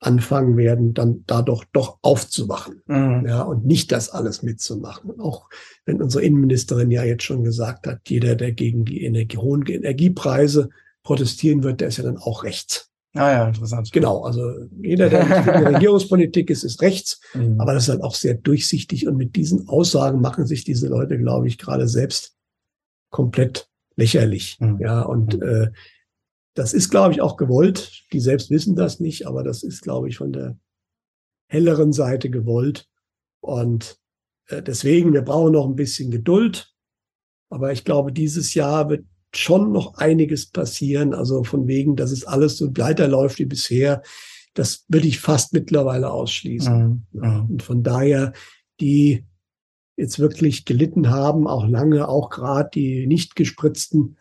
anfangen werden, dann da doch doch aufzuwachen. Mhm. Ja, und nicht das alles mitzumachen. Auch wenn unsere Innenministerin ja jetzt schon gesagt hat, jeder, der gegen die Energie, hohen Energiepreise protestieren wird, der ist ja dann auch rechts. Ah ja, interessant. Genau, also jeder, der nicht für die Regierungspolitik ist, ist rechts, mhm. aber das ist halt auch sehr durchsichtig und mit diesen Aussagen machen sich diese Leute, glaube ich, gerade selbst komplett lächerlich. Mhm. Ja, und mhm. äh, das ist, glaube ich, auch gewollt. Die selbst wissen das nicht, aber das ist, glaube ich, von der helleren Seite gewollt. Und äh, deswegen, wir brauchen noch ein bisschen Geduld. Aber ich glaube, dieses Jahr wird schon noch einiges passieren. Also von wegen, dass es alles so weiterläuft wie bisher, das würde ich fast mittlerweile ausschließen. Mhm. Ja. Und von daher, die jetzt wirklich gelitten haben, auch lange, auch gerade die nicht gespritzten,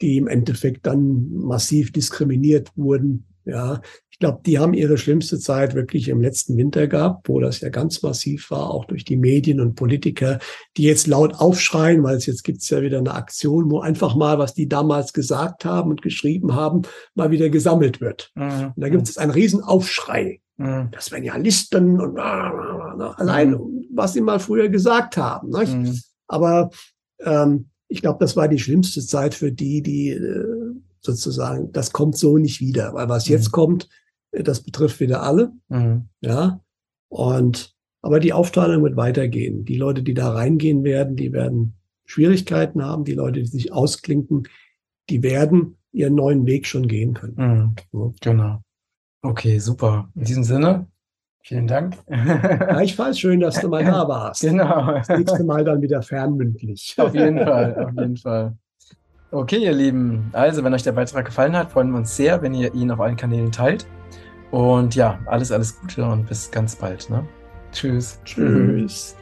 die im Endeffekt dann massiv diskriminiert wurden, ja, glaube, die haben ihre schlimmste Zeit wirklich im letzten Winter gehabt, wo das ja ganz massiv war, auch durch die Medien und Politiker, die jetzt laut aufschreien, weil es jetzt gibt's ja wieder eine Aktion, wo einfach mal, was die damals gesagt haben und geschrieben haben, mal wieder gesammelt wird. Mhm. Und da gibt es einen riesen Aufschrei. Mhm. Das wären ja Listen und allein, mhm. was sie mal früher gesagt haben. Mhm. Aber ähm, ich glaube, das war die schlimmste Zeit für die, die äh, sozusagen, das kommt so nicht wieder, weil was jetzt mhm. kommt, das betrifft wieder alle. Mhm. Ja. Und, aber die Aufteilung wird weitergehen. Die Leute, die da reingehen werden, die werden Schwierigkeiten haben. Die Leute, die sich ausklinken, die werden ihren neuen Weg schon gehen können. Mhm. Ja. Genau. Okay, super. In diesem Sinne, vielen Dank. Gleichfalls schön, dass du mal da warst. Genau. Das nächste Mal dann wieder fernmündlich. Auf jeden Fall, auf jeden Fall. Okay, ihr Lieben. Also, wenn euch der Beitrag gefallen hat, freuen wir uns sehr, wenn ihr ihn auf allen Kanälen teilt. Und ja, alles, alles Gute und bis ganz bald. Ne? Tschüss. Tschüss.